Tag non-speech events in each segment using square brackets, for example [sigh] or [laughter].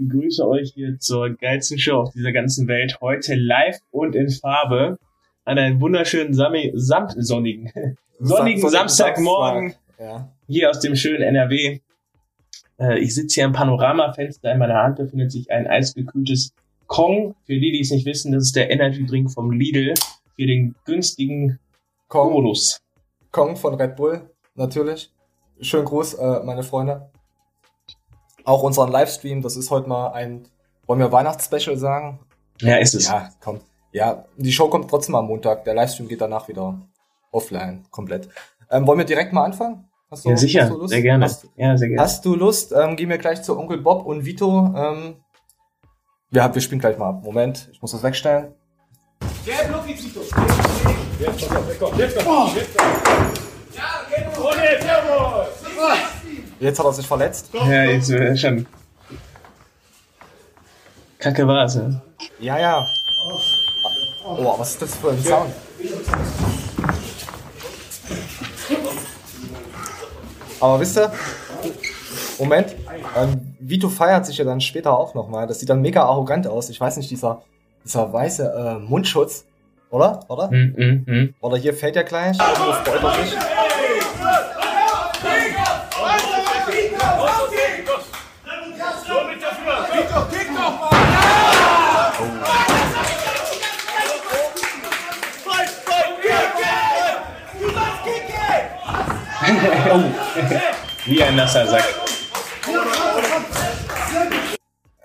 begrüße euch hier zur geilsten Show auf dieser ganzen Welt. Heute live und in Farbe an einem wunderschönen Sami samt sonnigen, sonnigen Samstagmorgen ja. hier aus dem schönen NRW. Äh, ich sitze hier am Panoramafenster. In meiner Hand befindet sich ein eisgekühltes Kong. Für die, die es nicht wissen, das ist der Energy Drink vom Lidl für den günstigen Kong. Modus. Kong von Red Bull, natürlich. Schönen Gruß, äh, meine Freunde. Auch unseren Livestream, das ist heute mal ein, wollen wir Weihnachtsspecial sagen? Ja, ist es. Ja, kommt. Ja, die Show kommt trotzdem am Montag. Der Livestream geht danach wieder offline, komplett. Ähm, wollen wir direkt mal anfangen? Hast du, ja, sicher. Hast du Lust? Sehr gerne. Hast, ja, sehr gerne. Hast du Lust? Ähm, gehen wir gleich zu Onkel Bob und Vito. Ähm, wir, wir spielen gleich mal ab. Moment, ich muss das wegstellen. Der Block Vito. Jetzt kommt, jetzt kommt, jetzt kommt. Jetzt hat er sich verletzt. Ja, jetzt äh, schon. Kacke war es, ja. Ja, ja. Oh, was ist das für ein Sound? Aber wisst ihr, Moment, ähm, Vito feiert sich ja dann später auch nochmal. Das sieht dann mega arrogant aus. Ich weiß nicht, dieser, dieser weiße äh, Mundschutz, oder? Oder? Mm, mm, mm. Oder hier fällt er gleich. Irgendwo freut er sich. Wie ein nasser Sack.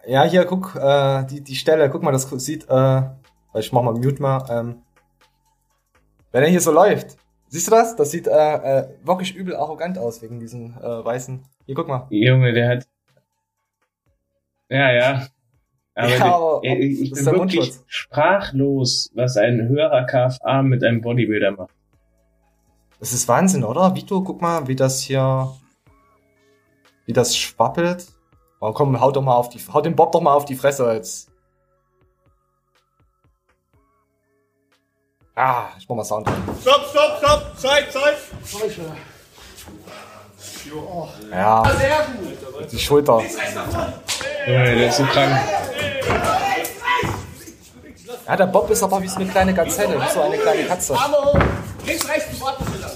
Ja, hier, guck, äh, die, die Stelle, guck mal, das sieht, äh, ich mach mal Mute mal, ähm, wenn er hier so läuft, siehst du das? Das sieht äh, äh, wirklich übel arrogant aus wegen diesen äh, weißen. Hier, guck mal. Junge, der hat. Ja, ja. Aber, ja, aber der, ich bin wirklich Mundschutz. sprachlos, was ein höherer KFA mit einem Bodybuilder macht. Das ist Wahnsinn, oder? Vito, guck mal, wie das hier, wie das schwappelt. Oh, komm, haut doch mal auf die, haut den Bob doch mal auf die Fresse jetzt. Ah, ich mach mal Sound. Stopp, stopp, stopp! Zeit, Zeit! Ja, sehr gut. Die Schulter. Ja, der ist so krank. Ja, der Bob ist aber wie so eine kleine Gazelle, wie so eine kleine Katze. Links, rechts, du wartest wieder.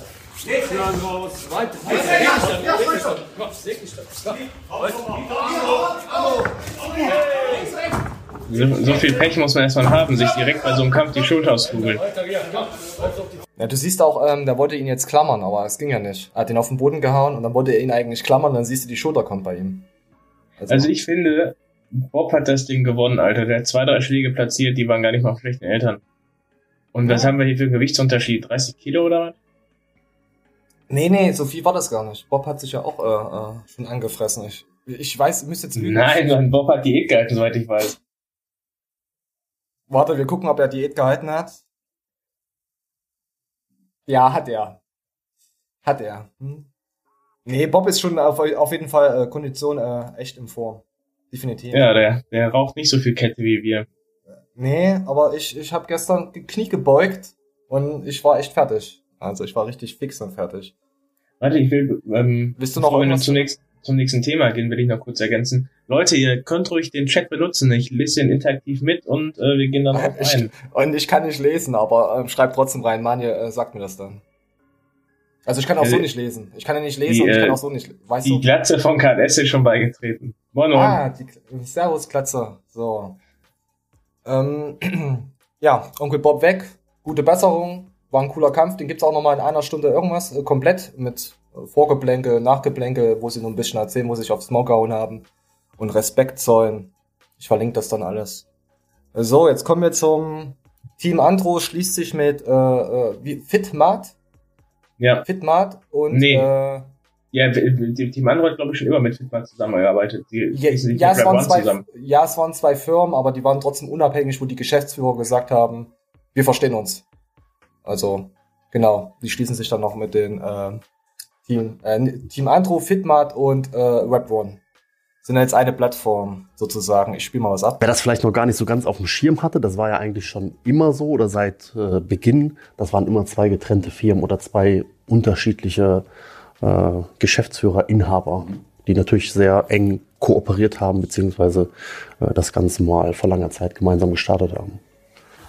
Raus, weiter. Rechts. So, so, viel Pech muss man erstmal haben, sich direkt bei so einem Kampf die Schulter auskugeln. Ja, du siehst auch, ähm, der wollte ihn jetzt klammern, aber es ging ja nicht. Er hat ihn auf den Boden gehauen und dann wollte er ihn eigentlich klammern, dann siehst du, die Schulter kommt bei ihm. Also, also ich finde, Bob hat das Ding gewonnen, Alter. Der hat zwei, drei Schläge platziert, die waren gar nicht mal schlechten Eltern. Und was haben wir hier für einen Gewichtsunterschied? 30 Kilo oder was? Nee, nee, so viel war das gar nicht. Bob hat sich ja auch äh, äh, schon angefressen. Ich, ich weiß, müsste jetzt lügen. Nein, Bob hat Diät gehalten, soweit ich weiß. Warte, wir gucken, ob er Diät gehalten hat. Ja, hat er. Hat er. Hm? Nee, Bob ist schon auf, auf jeden Fall äh, Kondition äh, echt im Form. Definitiv. Ja, der, der raucht nicht so viel Kette wie wir. Nee, aber ich, ich habe gestern Knie gebeugt und ich war echt fertig. Also ich war richtig fix und fertig. Warte, ich will, ähm, Willst du noch wenn wir zunächst zum nächsten Thema gehen, will ich noch kurz ergänzen. Leute, ihr könnt ruhig den Chat benutzen. Ich lese den interaktiv mit und äh, wir gehen dann drauf ein. und ich kann nicht lesen, aber äh, schreibt trotzdem rein. Manje, äh, sagt mir das dann. Also ich kann auch so nicht lesen. Ich kann ja nicht lesen die, und ich kann äh, auch so nicht. Weißt die du? Glatze von KS ist schon beigetreten. Moin, moin. Ah, die Servus Glatze. So. Ähm, [clears throat] ja, Onkel Bob weg. Gute Besserung. War ein cooler Kampf. Den gibt's auch noch mal in einer Stunde irgendwas äh, komplett mit Vorgeblänke, Nachgeblänke, wo sie nur ein bisschen erzählen, wo sie sich aufs Maul gehauen haben und Respekt zollen. Ich verlinke das dann alles. So, jetzt kommen wir zum Team Andro, schließt sich mit äh, äh, wie, Fitmat. Ja. Fitmat und nee. äh, ja, Team Andro hat, glaube ich, schon immer mit Fitmat zusammengearbeitet. Die ja, ja, es waren zwei, zusammen. ja, es waren zwei Firmen, aber die waren trotzdem unabhängig, wo die Geschäftsführer gesagt haben, wir verstehen uns. Also, genau, die schließen sich dann noch mit den äh, Team, äh, Team Andro, Fitmat und äh, WebOne sind jetzt eine Plattform sozusagen. Ich spiele mal was ab. Wer das vielleicht noch gar nicht so ganz auf dem Schirm hatte, das war ja eigentlich schon immer so oder seit äh, Beginn. Das waren immer zwei getrennte Firmen oder zwei unterschiedliche äh, Geschäftsführer, Inhaber, die natürlich sehr eng kooperiert haben, beziehungsweise äh, das Ganze mal vor langer Zeit gemeinsam gestartet haben.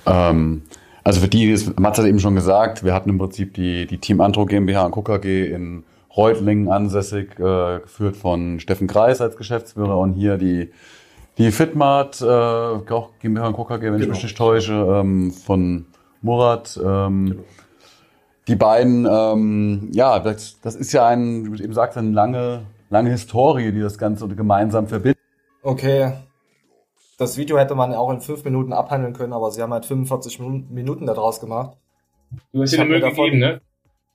Ähm, also für die, Mats hat eben schon gesagt, wir hatten im Prinzip die, die Team Antro GmbH und KKG in Reutlingen ansässig, äh, geführt von Steffen Kreis als Geschäftsführer und hier die, die Fitmart, äh, auch GmbH und KKG, wenn genau. ich mich nicht täusche, ähm, von Murat. Ähm, genau. Die beiden, ähm, ja, das, das ist ja ein, wie du eben sagst, eine lange, lange Historie, die das Ganze gemeinsam verbindet. Okay, das Video hätte man auch in fünf Minuten abhandeln können, aber sie haben halt 45 Minuten daraus gemacht. Du hast dir eine Mühe gegeben, ne?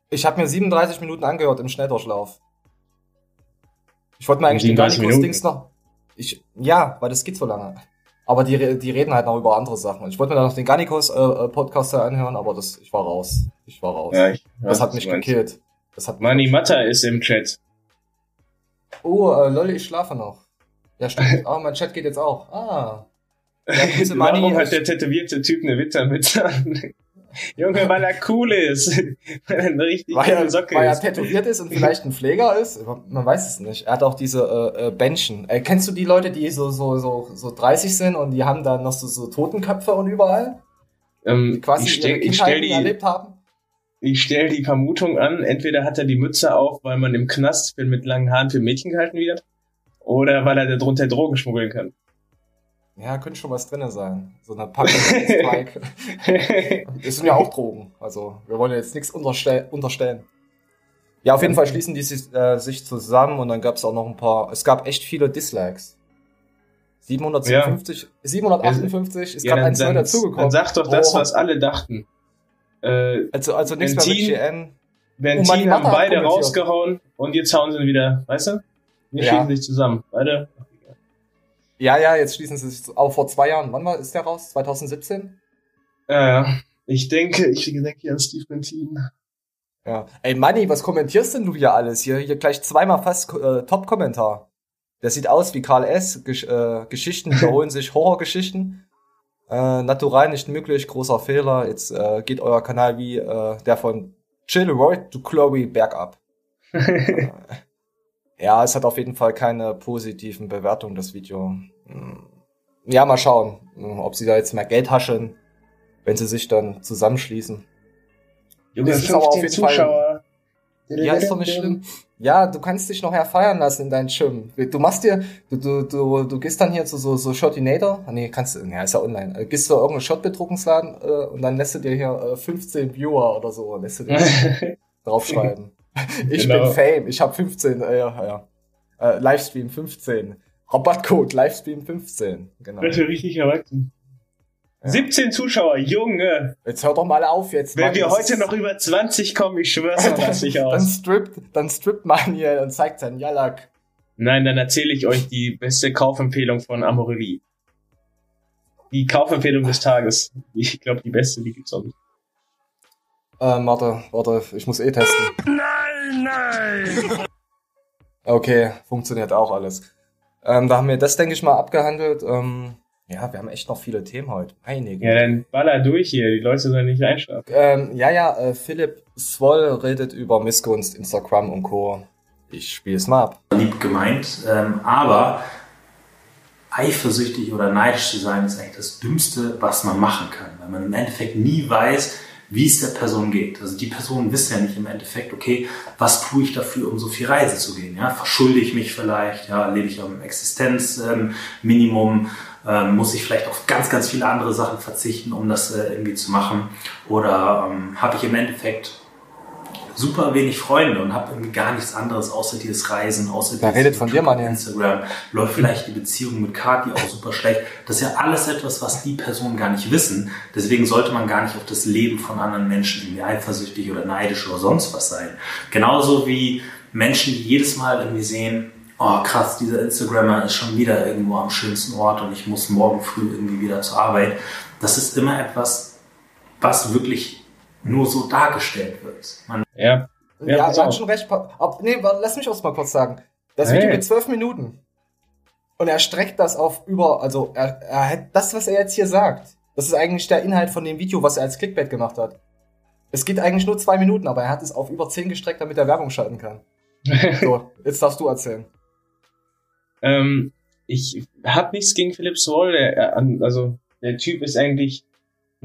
Ich habe mir 37 Minuten angehört im Schnelldurchlauf. Ich wollte mir eigentlich den Garnicus-Dings noch. Ich, ja, weil das geht so lange. Aber die, die reden halt noch über andere Sachen. Ich wollte mir da noch den Garnicus-Podcast äh, anhören, aber das, ich war raus. Ich war raus. Ja, ich, das hat mich gekillt. Das hat Mani Matta ist im Chat. Oh, äh, lol, ich schlafe noch. Ja, stimmt. Ah, [laughs] mein Chat geht jetzt auch. Ah. Ja, [laughs] Warum hat der tätowierte Typ eine Wittermütze an? [laughs] Junge, weil er cool ist. weil er eine richtig weil er, Socke weil ist. er tätowiert ist und vielleicht ein Pfleger ist. Man weiß es nicht. Er hat auch diese äh, äh, Bändchen. Äh, kennst du die Leute, die so, so, so, so 30 sind und die haben dann noch so, so Totenköpfe und überall? Ähm, die quasi ich stell, ich stell die, erlebt haben? Ich stelle die Vermutung an, entweder hat er die Mütze auf, weil man im Knast mit langen Haaren für Mädchen gehalten wird. Oder weil er darunter Drogen schmuggeln kann. Ja, könnte schon was drinne sein. So eine Packung Strike. [laughs] das sind ja auch Drogen. Also, wir wollen jetzt nichts unterstell unterstellen. Ja, auf jeden Fall schließen die sich, äh, sich zusammen und dann gab es auch noch ein paar. Es gab echt viele Dislikes. 757, ja. 758 ist ja, gerade eins neu dazugekommen. Dann sag doch das, oh. was alle dachten. Äh, also, also nichts mehr mit GN. Bentin haben beide rausgehauen und jetzt hauen sie wieder, weißt du? Wir ja. schließen sich zusammen. Beide. Ja, ja, jetzt schließen sie sich auch vor zwei Jahren. Wann war ist der raus? 2017? Ja, äh, ich denke, ich denke hier an Steve Bentin. Ja. Ey, Manni, was kommentierst denn du hier alles? Hier, hier gleich zweimal fast äh, Top-Kommentar. Der sieht aus wie Karl S. Gesch äh, Geschichten [laughs] wiederholen sich, Horrorgeschichten. Äh, natural nicht möglich, großer Fehler. Jetzt äh, geht euer Kanal wie äh, der von Chill Roy to Chloe bergab. [laughs] ja, es hat auf jeden Fall keine positiven Bewertungen, das Video. Hm. Ja, mal schauen, ob sie da jetzt mehr Geld haschen, wenn sie sich dann zusammenschließen. Junge, das ist aber auf jeden Zuschauer. Fall. Ja, ist doch nicht schlimm. Ja, du kannst dich noch feiern lassen in deinen Schirm. Du machst dir, du, du, du, du gehst dann hier zu so, so Shotinator. Ah, nee, kannst du, ja, ist ja online. Äh, gehst du irgendeinen Shot-Bedruckungsladen äh, und dann lässt du dir hier äh, 15 Viewer oder so, lässt du dir [laughs] draufschreiben. Ich genau. bin Fame, ich habe 15, äh, ja, ja. Äh, Livestream 15. Rabattcode Livestream 15. Genau. Das ist richtig erwachsen. Ja. 17 Zuschauer, Junge! Jetzt hört doch mal auf jetzt. Wenn Mann, wir heute noch über 20 kommen, ich schwör's dir das nicht aus. Dann strippt, dann strippt Manuel und zeigt seinen Jalak. Nein, dann erzähle ich euch die beste Kaufempfehlung von Amorelie. Die Kaufempfehlung des Tages. Ich glaube, die beste, die gibt's auch nicht. Ähm, warte, warte, ich muss eh testen. Nein, nein! [laughs] Okay, funktioniert auch alles. Ähm, da haben wir das, denke ich mal, abgehandelt. Ähm, ja, wir haben echt noch viele Themen heute. Meine Ja, dann baller durch hier, die Leute sollen nicht einschlafen. Ähm, ja, ja, äh, Philipp Swoll redet über Missgunst, Instagram und Co. Ich spiele es mal ab. Lieb gemeint, ähm, aber eifersüchtig oder neidisch zu sein, ist eigentlich das Dümmste, was man machen kann, weil man im Endeffekt nie weiß, wie es der Person geht. Also die Personen wissen ja nicht im Endeffekt, okay, was tue ich dafür, um so viel Reise zu gehen? Ja, verschulde ich mich vielleicht? Ja, lebe ich am Existenzminimum? Ähm, muss ich vielleicht auf ganz, ganz viele andere Sachen verzichten, um das äh, irgendwie zu machen? Oder ähm, habe ich im Endeffekt super wenig Freunde und habe irgendwie gar nichts anderes außer dieses Reisen, außer Wer redet von dir, Mann, Instagram. Läuft vielleicht die Beziehung mit Kati auch super schlecht. Das ist ja alles etwas, was die Personen gar nicht wissen. Deswegen sollte man gar nicht auf das Leben von anderen Menschen irgendwie eifersüchtig oder neidisch oder sonst was sein. Genauso wie Menschen, die jedes Mal irgendwie sehen, oh krass, dieser Instagrammer ist schon wieder irgendwo am schönsten Ort und ich muss morgen früh irgendwie wieder zur Arbeit. Das ist immer etwas, was wirklich nur so dargestellt wird. Man ja. Ja, ja er hat schon recht. Ab, nee, lass mich auch mal kurz sagen. Das hey. Video geht zwölf Minuten. Und er streckt das auf über, also er, er hat das, was er jetzt hier sagt. Das ist eigentlich der Inhalt von dem Video, was er als Clickbait gemacht hat. Es geht eigentlich nur zwei Minuten, aber er hat es auf über zehn gestreckt, damit er Werbung schalten kann. [laughs] so, jetzt darfst du erzählen. Ähm, ich hab nichts gegen Philipp Swall, der, also der Typ ist eigentlich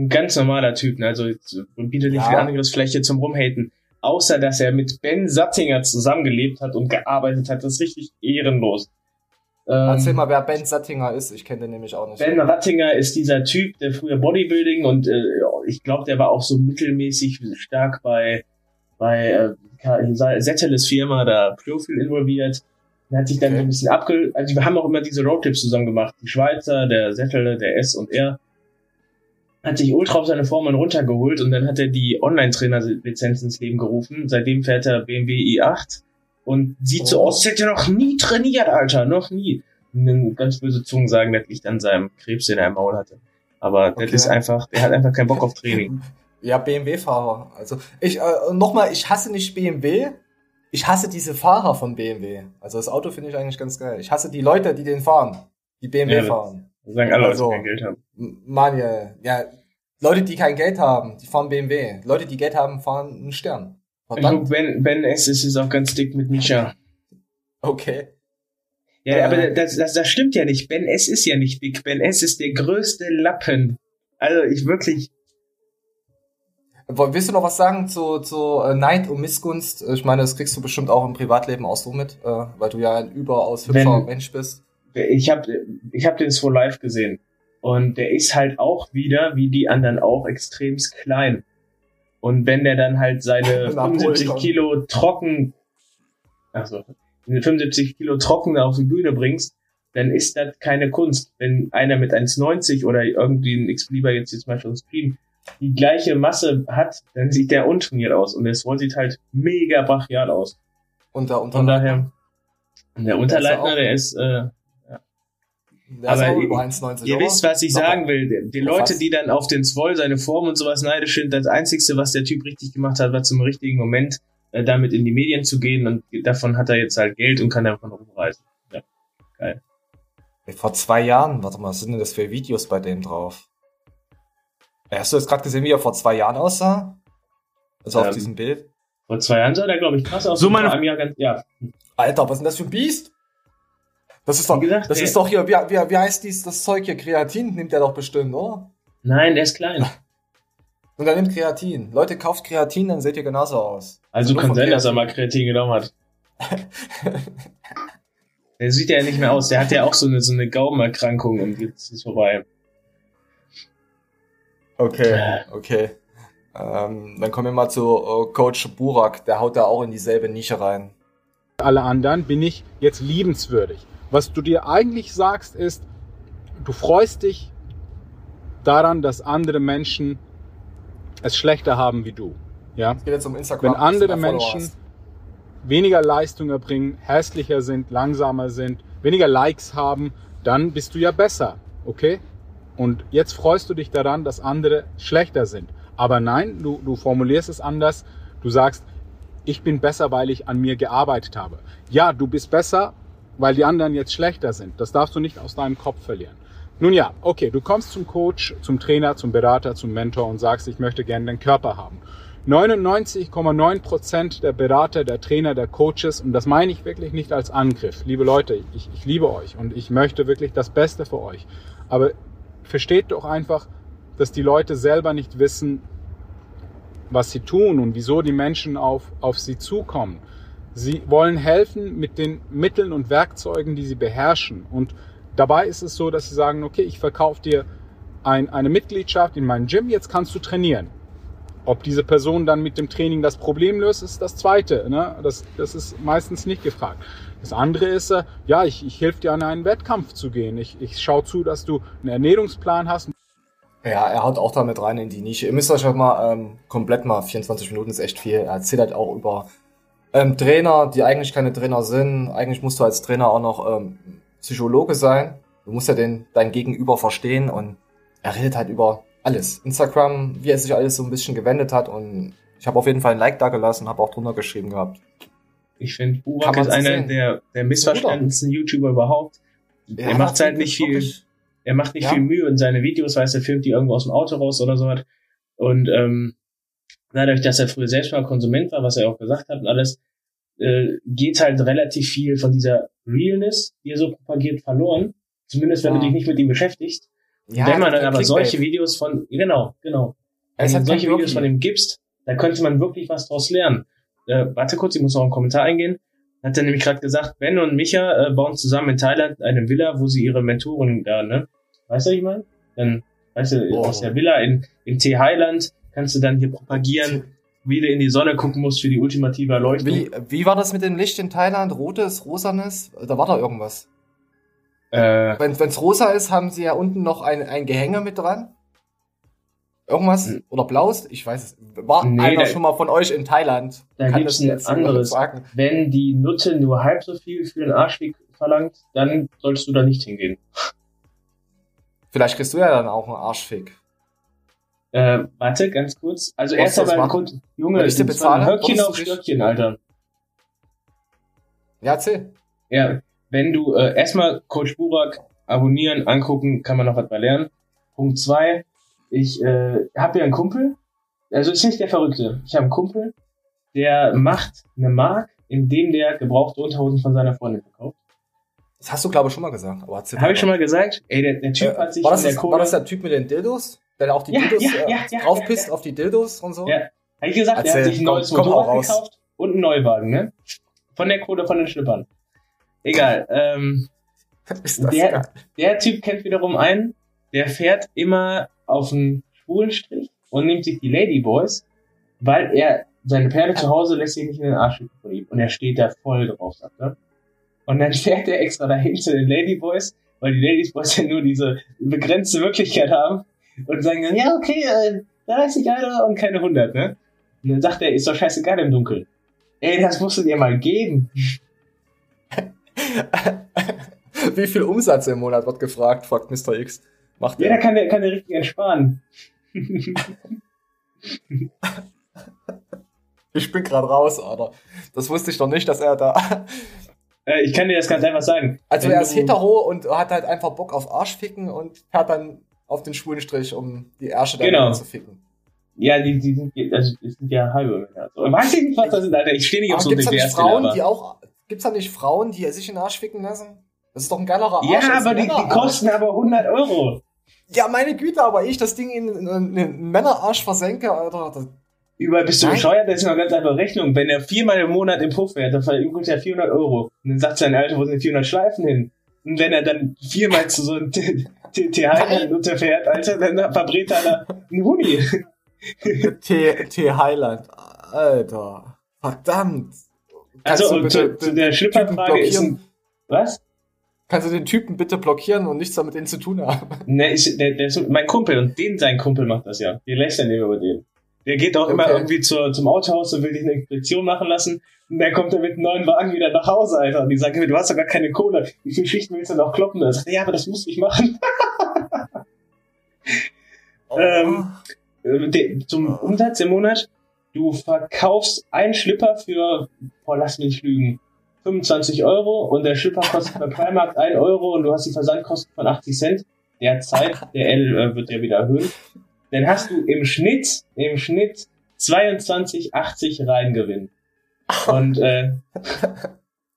ein ganz normaler Typ, ne? also bietet nicht ja. viel Angriffsfläche zum Rumhaten. Außer, dass er mit Ben Sattinger zusammengelebt hat und gearbeitet hat. Das ist richtig ehrenlos. Erzähl ähm, mal, wer Ben Sattinger ist. Ich kenne den nämlich auch nicht. Ben Rattinger ist dieser Typ, der früher Bodybuilding und äh, ich glaube, der war auch so mittelmäßig stark bei bei äh, Setteles Firma da Profil involviert. Er hat sich dann okay. ein bisschen abge... Also wir haben auch immer diese Roadtrips zusammen gemacht. Die Schweizer, der Settele, der S und R hat sich ultra auf seine Formen runtergeholt und dann hat er die Online-Trainer-Lizenz ins Leben gerufen. Seitdem fährt er BMW i8 und sieht oh. so aus, hätte er noch nie trainiert, Alter, noch nie. Und ganz böse Zungen sagen, dass ich dann seinem Krebs, den er im Maul hatte. Aber okay. das ist einfach, er hat einfach keinen Bock auf Training. [laughs] Ja, BMW-Fahrer. Also ich äh, nochmal, ich hasse nicht BMW. Ich hasse diese Fahrer von BMW. Also das Auto finde ich eigentlich ganz geil. Ich hasse die Leute, die den fahren, die BMW ja, fahren. Sagen alle, also, die kein Geld haben. Mann, ja, Leute, die kein Geld haben, die fahren BMW. Leute, die Geld haben, fahren einen Stern. Verdammt. Ben, ben S. ist es auch ganz dick mit Misha. Okay. Ja, äh, aber das, das, das stimmt ja nicht. Ben S. ist ja nicht dick. Ben S. ist der größte Lappen. Also ich wirklich, Willst du noch was sagen zu, zu äh, Neid und Missgunst? Ich meine, das kriegst du bestimmt auch im Privatleben auch so mit, äh, weil du ja ein überaus hübscher Mensch bist. Ich habe ich hab den so live gesehen. Und der ist halt auch wieder, wie die anderen auch, extremst klein. Und wenn der dann halt seine [laughs] 75 Kilo trocken, also 75 Kilo trocken auf die Bühne bringst, dann ist das keine Kunst. Wenn einer mit 1,90 oder irgendwie ein X-Lieber jetzt jetzt mal schon Stream die gleiche Masse hat, dann sieht der untrainiert aus. Und der Swall sieht halt mega brachial aus. Und der Von daher, der Unterleitner, der ist, äh, der aber ist über 1,90 ihr wisst, was ich sagen will. Die Leute, die dann auf den Zwoll, seine Form und sowas neidisch sind, das Einzige, was der Typ richtig gemacht hat, war zum richtigen Moment äh, damit in die Medien zu gehen und davon hat er jetzt halt Geld und kann davon rumreisen. Ja, geil. Vor zwei Jahren, warte mal, was sind denn das für Videos bei dem drauf? Hast du jetzt gerade gesehen, wie er vor zwei Jahren aussah? Also ähm, auf diesem Bild? Vor zwei Jahren sah der, glaube ich, krass aus. So meine... Jahr ganz, ja. Alter, was ist denn das für ein Biest? Das ist doch, gesagt, das ist doch hier, wie, wie, wie heißt dies, das Zeug hier? Kreatin nimmt der doch bestimmt, oder? Nein, der ist klein. [laughs] Und er nimmt Kreatin. Leute, kauft Kreatin, dann seht ihr genauso aus. Also, also kann sein, dass er mal Kreatin genommen hat. [laughs] der sieht ja nicht mehr aus. Der hat ja auch so eine, so eine Gaumenerkrankung und jetzt ist vorbei. Okay, okay. Ähm, dann kommen wir mal zu uh, Coach Burak. Der haut da auch in dieselbe Nische rein. Alle anderen bin ich jetzt liebenswürdig. Was du dir eigentlich sagst, ist, du freust dich daran, dass andere Menschen es schlechter haben wie du. Ja? Es geht jetzt um Instagram. Wenn andere Menschen weniger Leistung erbringen, hässlicher sind, langsamer sind, weniger Likes haben, dann bist du ja besser. Okay? Und jetzt freust du dich daran, dass andere schlechter sind. Aber nein, du, du formulierst es anders. Du sagst, ich bin besser, weil ich an mir gearbeitet habe. Ja, du bist besser, weil die anderen jetzt schlechter sind. Das darfst du nicht aus deinem Kopf verlieren. Nun ja, okay, du kommst zum Coach, zum Trainer, zum Berater, zum Mentor und sagst, ich möchte gerne den Körper haben. 99,9 Prozent der Berater, der Trainer, der Coaches, und das meine ich wirklich nicht als Angriff. Liebe Leute, ich, ich liebe euch und ich möchte wirklich das Beste für euch. Aber versteht doch einfach, dass die Leute selber nicht wissen, was sie tun und wieso die Menschen auf, auf sie zukommen. Sie wollen helfen mit den Mitteln und Werkzeugen, die sie beherrschen. Und dabei ist es so, dass sie sagen, okay, ich verkaufe dir ein, eine Mitgliedschaft in meinem Gym, jetzt kannst du trainieren. Ob diese Person dann mit dem Training das Problem löst, ist das Zweite. Ne? Das, das ist meistens nicht gefragt. Das andere ist, äh, ja, ich, ich helfe dir an einen Wettkampf zu gehen. Ich, ich schaue zu, dass du einen Ernährungsplan hast. Ja, er haut auch damit rein in die Nische. Ihr müsst euch halt mal ähm, komplett mal, 24 Minuten ist echt viel. Er erzählt halt auch über ähm, Trainer, die eigentlich keine Trainer sind. Eigentlich musst du als Trainer auch noch ähm, Psychologe sein. Du musst ja den, dein Gegenüber verstehen und er redet halt über alles. Instagram, wie er sich alles so ein bisschen gewendet hat und ich habe auf jeden Fall ein Like da gelassen, habe auch drunter geschrieben gehabt. Ich finde, Burak ist einer der, der missverstandensten YouTuber überhaupt. Ja, er macht halt nicht viel, er macht nicht ja. viel Mühe in seine Videos, weißt er filmt die irgendwo aus dem Auto raus oder so was. Und ähm, dadurch, dass er früher selbst mal Konsument war, was er auch gesagt hat und alles, äh, geht halt relativ viel von dieser Realness, die er so propagiert, verloren. Zumindest wenn ja. du dich nicht mit ihm beschäftigst. Ja, wenn man dann aber solche Videos von, genau, genau. Wenn du solche Videos von ihm gibst, da könnte man wirklich was draus lernen. Äh, warte kurz, ich muss noch einen Kommentar eingehen. Hat er nämlich gerade gesagt, Ben und Micha äh, bauen zusammen in Thailand eine Villa, wo sie ihre Mentoren da, ne? Weißt du, was ich meine? Dann, weißt du, oh. aus der Villa in, in T-Highland kannst du dann hier propagieren, wie du in die Sonne gucken musst für die ultimative Erleuchtung. Wie, wie war das mit dem Licht in Thailand? Rotes, rosanes? Da war da irgendwas. Äh, Wenn es rosa ist, haben sie ja unten noch ein, ein Gehänge mit dran. Irgendwas? Hm. Oder Blaus? Ich weiß es. War nee, einer da, schon mal von euch in Thailand? Da gibt es ein anderes. Sagen. Wenn die Nutte nur halb so viel für den Arschweg verlangt, dann solltest du da nicht hingehen. Vielleicht kriegst du ja dann auch einen Arschfick. Äh, warte, ganz kurz. Also erst einmal, Grund, Junge, ich bezahle, Höckchen auf Stöckchen, Alter. Ja, erzähl. Ja, wenn du äh, erstmal Coach Burak abonnieren, angucken, kann man noch was bei lernen. Punkt zwei, ich äh, habe ja einen Kumpel, also ist nicht der Verrückte. Ich habe einen Kumpel, der macht eine Mark, indem der gebrauchte Unterhosen von seiner Freundin verkauft. Das hast du, glaube ich, schon mal gesagt. Habe ich schon mal gesagt? Ey, der, der Typ äh, hat sich war das, das, war das der Typ mit den Dildos? Der auch die ja, Dildos ja, äh, ja, draufpisst auf die Dildos und so? Ja. Habe ich gesagt, Erzähl, der hat sich ein neues komm, Motorrad komm gekauft und einen Neuwagen, ne? Von der Kohle von den Schlippern. Egal. Ähm, [laughs] der, der Typ kennt wiederum einen, der fährt immer auf einen schwulen Strich und nimmt sich die Ladyboys, weil er seine Perle zu Hause lässt sich nicht in den Arsch von ihm. Und er steht da voll drauf, sagt er. Und dann [laughs] fährt er extra dahin zu den Ladyboys, weil die Ladyboys ja nur diese begrenzte Möglichkeit haben und sagen dann, ja, okay, äh, 30 Euro und keine 100, ne? Und dann sagt er, ist doch scheißegal im Dunkeln. Ey, das musst du dir mal geben. [laughs] Wie viel Umsatz im Monat wird gefragt, fragt Mr. X. Macht ja, da kann der, kann der richtig entsparen. [laughs] ich bin gerade raus, Alter. Das wusste ich doch nicht, dass er da. [laughs] Äh, ich kann dir das ganz einfach sagen. Also er ist hetero und hat halt einfach Bock auf Arschficken und fährt dann auf den schwulen Strich, um die Ärsche genau. zu ficken. Ja, die, die sind, also, die sind ja halbe Männer. So. Weiß ich nicht, was das ist, Alter. Ich stehe nicht auf so gibt's da nicht Frauen, die auch, gibt's da nicht Frauen, die sich in den Arsch ficken lassen? Das ist doch ein geilerer Arsch. Ja, aber die, die kosten aber 100 Euro. Ja, meine Güte, aber ich das Ding in, in, in einen Männerarsch versenke, Alter. Das Überall bist du Nein. bescheuert, das ist noch ganz einfach Rechnung. Wenn er viermal im Monat im Puff fährt, dann verübt er 400 Euro. Und dann sagt sein Alter, wo sind 400 Schleifen hin? Und wenn er dann viermal zu so einem [laughs] T-Highland unterfährt, Alter, dann verbrät er da einen Huni. T-Highland, Alter. Verdammt. Kannst also, bitte, zu, zu der Schlipperfrage ist ein, was? Kannst du den Typen bitte blockieren und nichts damit denen zu tun haben? Ne, ich, der, der ist mein Kumpel und den sein Kumpel macht das ja. Wir immer über den. Der geht auch okay. immer irgendwie zur, zum Autohaus und will dich eine Inspektion machen lassen. Und dann kommt er mit einem neuen Wagen wieder nach Hause, Alter. Und die sagen, du hast doch gar keine Kohle. Wie viele Schichten willst du noch kloppen? Er sagt, ja, aber das muss ich machen. [laughs] oh. ähm, de, zum Umsatz im Monat, du verkaufst einen Schlipper für, boah, lass mich lügen, 25 Euro und der Schlipper kostet bei Primark 1 Euro und du hast die Versandkosten von 80 Cent. Derzeit, der L äh, wird ja wieder erhöhen. Dann hast du im Schnitt, im Schnitt 22,80 Reingewinn. [laughs] Und äh,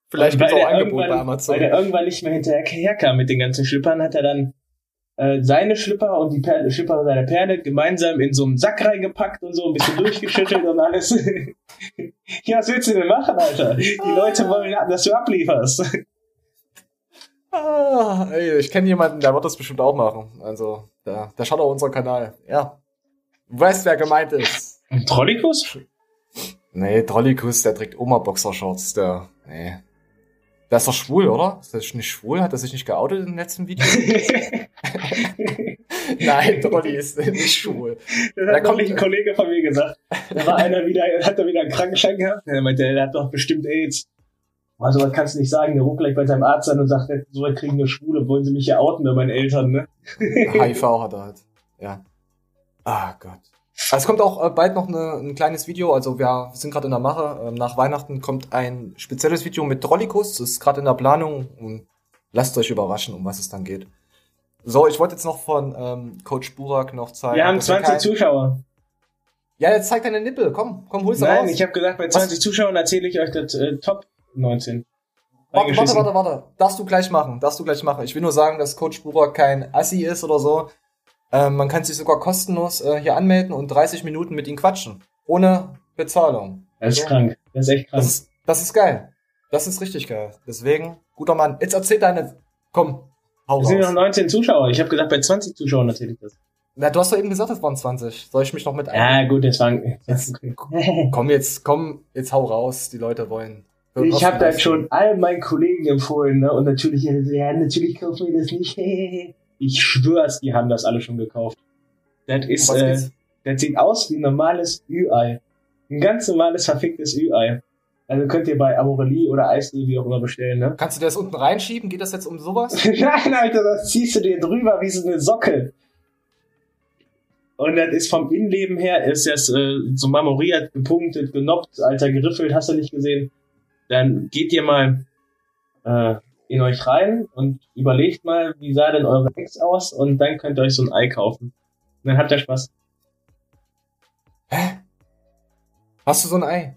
Vielleicht wird auch Angebot bei Amazon. Weil er irgendwann nicht mehr hinterher kam mit den ganzen Schlippern, hat er dann äh, seine Schlipper und die Perle, Schlipper seiner Perle gemeinsam in so einen Sack reingepackt und so ein bisschen durchgeschüttelt und alles. [laughs] ja, was willst du denn machen, Alter? Die Leute wollen, dass du ablieferst. Ah, ey, ich kenne jemanden, der wird das bestimmt auch machen. Also, der, der schaut auch unseren Kanal. Ja. Du weißt, wer gemeint ist. Trollikus? Nee, Trollikus, der trägt Oma-Boxershorts, der. Nee. Der ist doch schwul, oder? Ist der nicht schwul? Hat er sich nicht geoutet im letzten Video? [laughs] Nein, Trolli ist nicht schwul. Das hat da kommt ein Kollege von mir gesagt. Da war einer wieder, hat er wieder einen Krankenschein gehabt. Er meinte, der hat doch bestimmt AIDS. Also was kannst du nicht sagen, der ruft gleich bei seinem Arzt an und sagt, so kriegen wir Schwule, wollen sie mich ja outen bei meinen Eltern, ne? [laughs] HIV hat er halt. Ja. Ah Gott. Also es kommt auch äh, bald noch eine, ein kleines Video, also wir sind gerade in der Mache. Ähm, nach Weihnachten kommt ein spezielles Video mit Trollikus, das ist gerade in der Planung und lasst euch überraschen, um was es dann geht. So, ich wollte jetzt noch von ähm, Coach Burak noch zeigen. Wir haben 20 kein... Zuschauer. Ja, jetzt zeig deine Nippel. Komm, komm, hol's Nein, raus. ich habe gesagt, bei 20 Was? Zuschauern erzähle ich euch das äh, Top 19. Warte, warte, warte, warte. Darfst du gleich machen. Darfst du gleich machen. Ich will nur sagen, dass Coach Bucher kein Assi ist oder so. Ähm, man kann sich sogar kostenlos äh, hier anmelden und 30 Minuten mit ihm quatschen. Ohne Bezahlung. Das ist so. krank. Das ist echt krank. Das ist, das ist geil. Das ist richtig geil. Deswegen, guter Mann. Jetzt erzähl deine. Komm, hau Es sind noch 19 Zuschauer. Ich habe gesagt, bei 20 Zuschauern erzähle ich das. Na, du hast doch eben gesagt, es waren 20. Soll ich mich noch mit ein? Ja, gut, jetzt waren. Jetzt, [laughs] komm jetzt, komm, jetzt hau raus. Die Leute wollen. Ich habe dann schon all meinen Kollegen empfohlen, ne? Und natürlich, ja, natürlich kaufen wir das nicht. [laughs] Ich schwör's, die haben das alle schon gekauft. Das ist, äh, das sieht aus wie ein normales Ü-Ei. Ein ganz normales, verficktes Ü-Ei. Also könnt ihr bei Amorelie oder Eisdee wie auch immer bestellen, ne? Kannst du das unten reinschieben? Geht das jetzt um sowas? [laughs] Nein, Alter, das ziehst du dir drüber wie so eine Socke. Und das ist vom Innenleben her, ist das äh, so marmoriert, gepunktet, genoppt, alter, geriffelt, hast du nicht gesehen. Dann geht ihr mal äh, in euch rein und überlegt mal, wie sah denn eure Ex aus und dann könnt ihr euch so ein Ei kaufen. Und dann habt ihr Spaß. Hä? Hast du so ein Ei?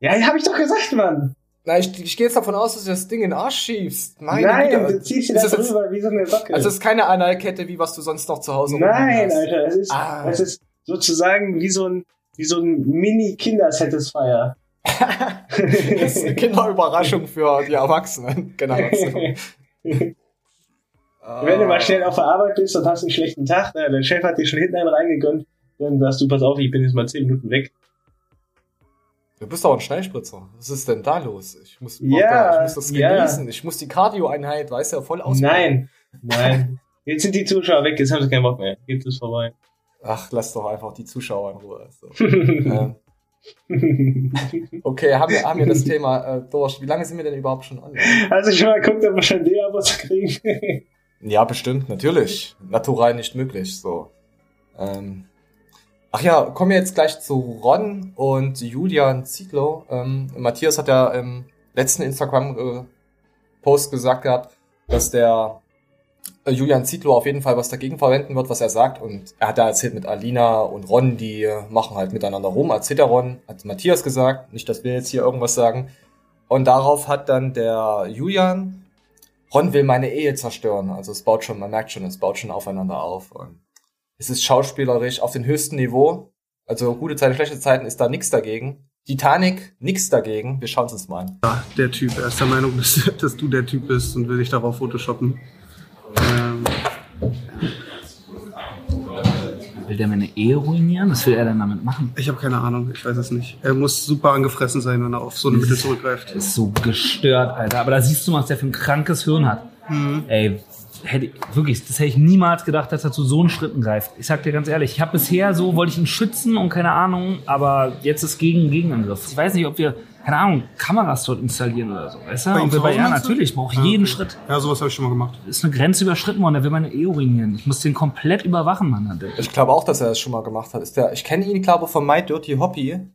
Ja, hab ich doch gesagt, Mann. Na, ich, ich gehe jetzt davon aus, dass du das Ding in den Arsch schiebst. Meine Nein, Güte. du ziehst dir das drüber wie so eine Socke. Also es ist keine Analkette, wie was du sonst noch zu Hause Nein, Alter, es ist, ah. es ist sozusagen wie so ein, wie so ein Mini-Kinder-Satisfier. [laughs] das ist eine [laughs] Kinderüberraschung für die Erwachsenen-Generation. [laughs] Wenn du mal schnell auf der Arbeit bist und hast einen schlechten Tag, ne, dein Chef hat dir schon hinten einen reingegönnt, dann sagst du, pass auf, ich bin jetzt mal 10 Minuten weg. Du bist doch ein Schnellspritzer. Was ist denn da los? Ich muss, ja, da, ich muss das genießen. Ja. Ich muss die Cardio-Einheit, weißt du, voll ausbauen. Nein, nein. Jetzt sind die Zuschauer weg, jetzt haben sie keinen Bock mehr. Jetzt ist vorbei. Ach, lass doch einfach die Zuschauer in Ruhe. So. ähm. Okay, haben wir, haben wir das Thema äh, durch. Wie lange sind wir denn überhaupt schon online? Also ich mal guckt, ob wir schon D-Abos kriegen. ja, bestimmt, natürlich. Natural nicht möglich. So. Ähm, Ach ja, kommen wir jetzt gleich zu Ron und Julian Ziegler. Ähm, Matthias hat ja im letzten Instagram-Post gesagt gehabt, dass der äh, Julian Zietlow auf jeden Fall was dagegen verwenden wird, was er sagt. Und er hat da erzählt mit Alina und Ron, die äh, machen halt miteinander rum. Erzählt der Ron, hat Matthias gesagt. Nicht, dass wir jetzt hier irgendwas sagen. Und darauf hat dann der Julian, Ron will meine Ehe zerstören. Also es baut schon, man merkt schon, es baut schon aufeinander auf. Und es ist schauspielerisch auf dem höchsten Niveau. Also gute Zeiten, schlechte Zeiten ist da nichts dagegen. Titanic, nichts dagegen. Wir schauen es uns mal an. Ja, der Typ. Er ist der Meinung, dass, [laughs] dass du der Typ bist und will dich darauf photoshoppen. Ähm. Will der meine Ehe ruinieren? Was will er denn damit machen? Ich habe keine Ahnung, ich weiß es nicht. Er muss super angefressen sein, wenn er auf so eine Mittel zurückgreift. Ist so gestört, Alter. Aber da siehst du mal, was der für ein krankes Hirn hat. Mhm. Ey, hätte wirklich, das hätte ich niemals gedacht, dass er zu so einen Schritten greift. Ich sag dir ganz ehrlich, ich habe bisher so, wollte ich ihn schützen und keine Ahnung, aber jetzt ist gegen Gegenangriff. Ich weiß nicht, ob wir, keine Ahnung, Kameras dort installieren oder so. Weißt du? Bei, und bei ja, natürlich, brauche ich ja, jeden okay. Schritt. Ja, sowas habe ich schon mal gemacht. Ist eine Grenze überschritten worden, der will meine Ehe ruinieren. Ich muss den komplett überwachen, Mann. Ich glaube auch, dass er das schon mal gemacht hat. Ist der, ich kenne ihn, glaube von My Dirty Hobby,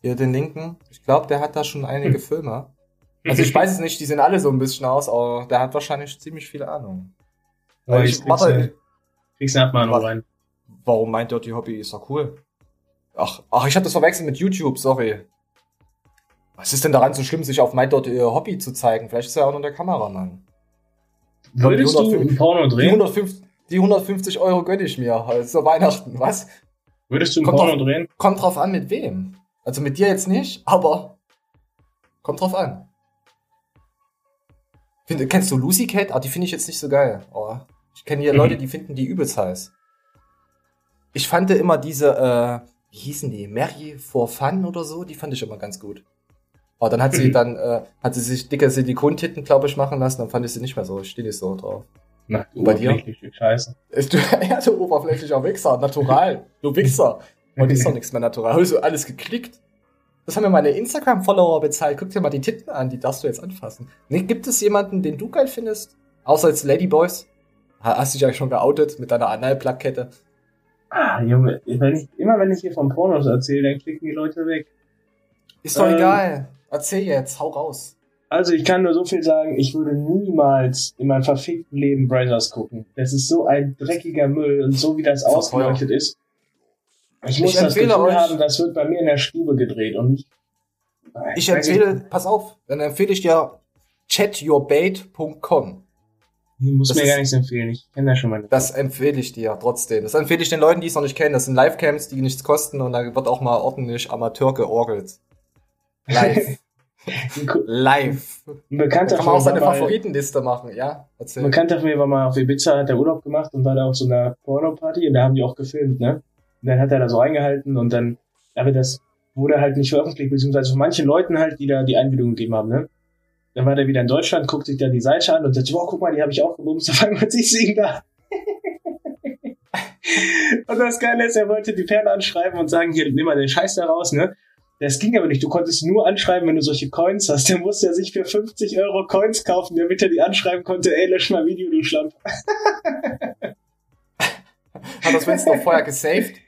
hier den linken. Ich glaube, der hat da schon einige hm. Filme. Also ich weiß es nicht, die sehen alle so ein bisschen aus, aber der hat wahrscheinlich ziemlich viele Ahnung. Weil ich, warte, kriegst eine Abmahnung rein. Warum meint Dirty Hobby? Ist doch cool. Ach, ach ich habe das verwechselt mit YouTube, sorry. Was ist denn daran so schlimm, sich auf My Dirty Hobby zu zeigen? Vielleicht ist er auch nur der Kameramann. Würdest du ein Porno drehen? Die 150, die 150 Euro gönne ich mir. Also Weihnachten, was? Würdest du ein kommt Porno drauf, drehen? Kommt drauf an, mit wem. Also mit dir jetzt nicht, aber kommt drauf an. Find, kennst du Lucy Cat? Ah, die finde ich jetzt nicht so geil. Oh. Ich kenne hier mhm. Leute, die finden die übelst heiß. Ich fand immer diese, äh, wie hießen die? Mary for Fun oder so, die fand ich immer ganz gut. Aber dann hat sie [laughs] dann, äh, hat sie sich dicke Silikontitten, glaube ich, machen lassen, dann fand ich sie nicht mehr so. Ich stehe nicht so drauf. Na, du bei dir? Scheiße. Du, [laughs] ja, du oberflächlicher Wichser, natural. Du Wichser. Und ist doch nichts mehr natural. Hast du alles geklickt? Das haben mir meine Instagram-Follower bezahlt. Guck dir mal die Titten an, die darfst du jetzt anfassen. Nee, gibt es jemanden, den du geil findest? Außer als Ladyboys? Hast du dich eigentlich schon geoutet mit deiner Analplakette? Ah, Junge, wenn ich, immer wenn ich hier von Pornos erzähle, dann klicken die Leute weg. Ist doch ähm, egal. Erzähl jetzt, hau raus. Also ich kann nur so viel sagen, ich würde niemals in meinem verfickten Leben Brazers gucken. Das ist so ein dreckiger Müll und so wie das, ausgeleuchtet ist. Ich muss ich das Gefühl euch, haben, das wird bei mir in der Stube gedreht und nicht. Ich empfehle, pass auf, dann empfehle ich dir chatyourbait.com. Ich muss das mir ist, gar nichts empfehlen, ich kenne da schon mal. Das empfehle ich dir trotzdem. Das empfehle ich den Leuten, die es noch nicht kennen. Das sind Livecams, die nichts kosten und da wird auch mal ordentlich Amateur georgelt. Live. [laughs] Live. Ein Bekannter kann man auch seine Favoritenliste machen, ja? Erzähl. Ein Bekannter von mir war mal auf Ibiza, hat der Urlaub gemacht und war da auf so einer Porno-Party und da haben die auch gefilmt, ne? Und dann hat er da so reingehalten und dann, aber das wurde halt nicht veröffentlicht, beziehungsweise von manchen Leuten halt, die da die Einwilligung gegeben haben, ne? Dann war der wieder in Deutschland, guckt sich da die Seite an und sagt, wow, guck mal, die habe ich auch gebumst, [laughs] auf einmal sich singen da. [laughs] und das Geile ist, er wollte die Pferde anschreiben und sagen, hier, nimm mal den Scheiß da raus, ne? Das ging aber nicht. Du konntest nur anschreiben, wenn du solche Coins hast. Der musste ja sich für 50 Euro Coins kaufen, damit er die anschreiben konnte, ey, lösch mal Video, du Schlamp. Hat das Vince noch vorher gesaved? [laughs]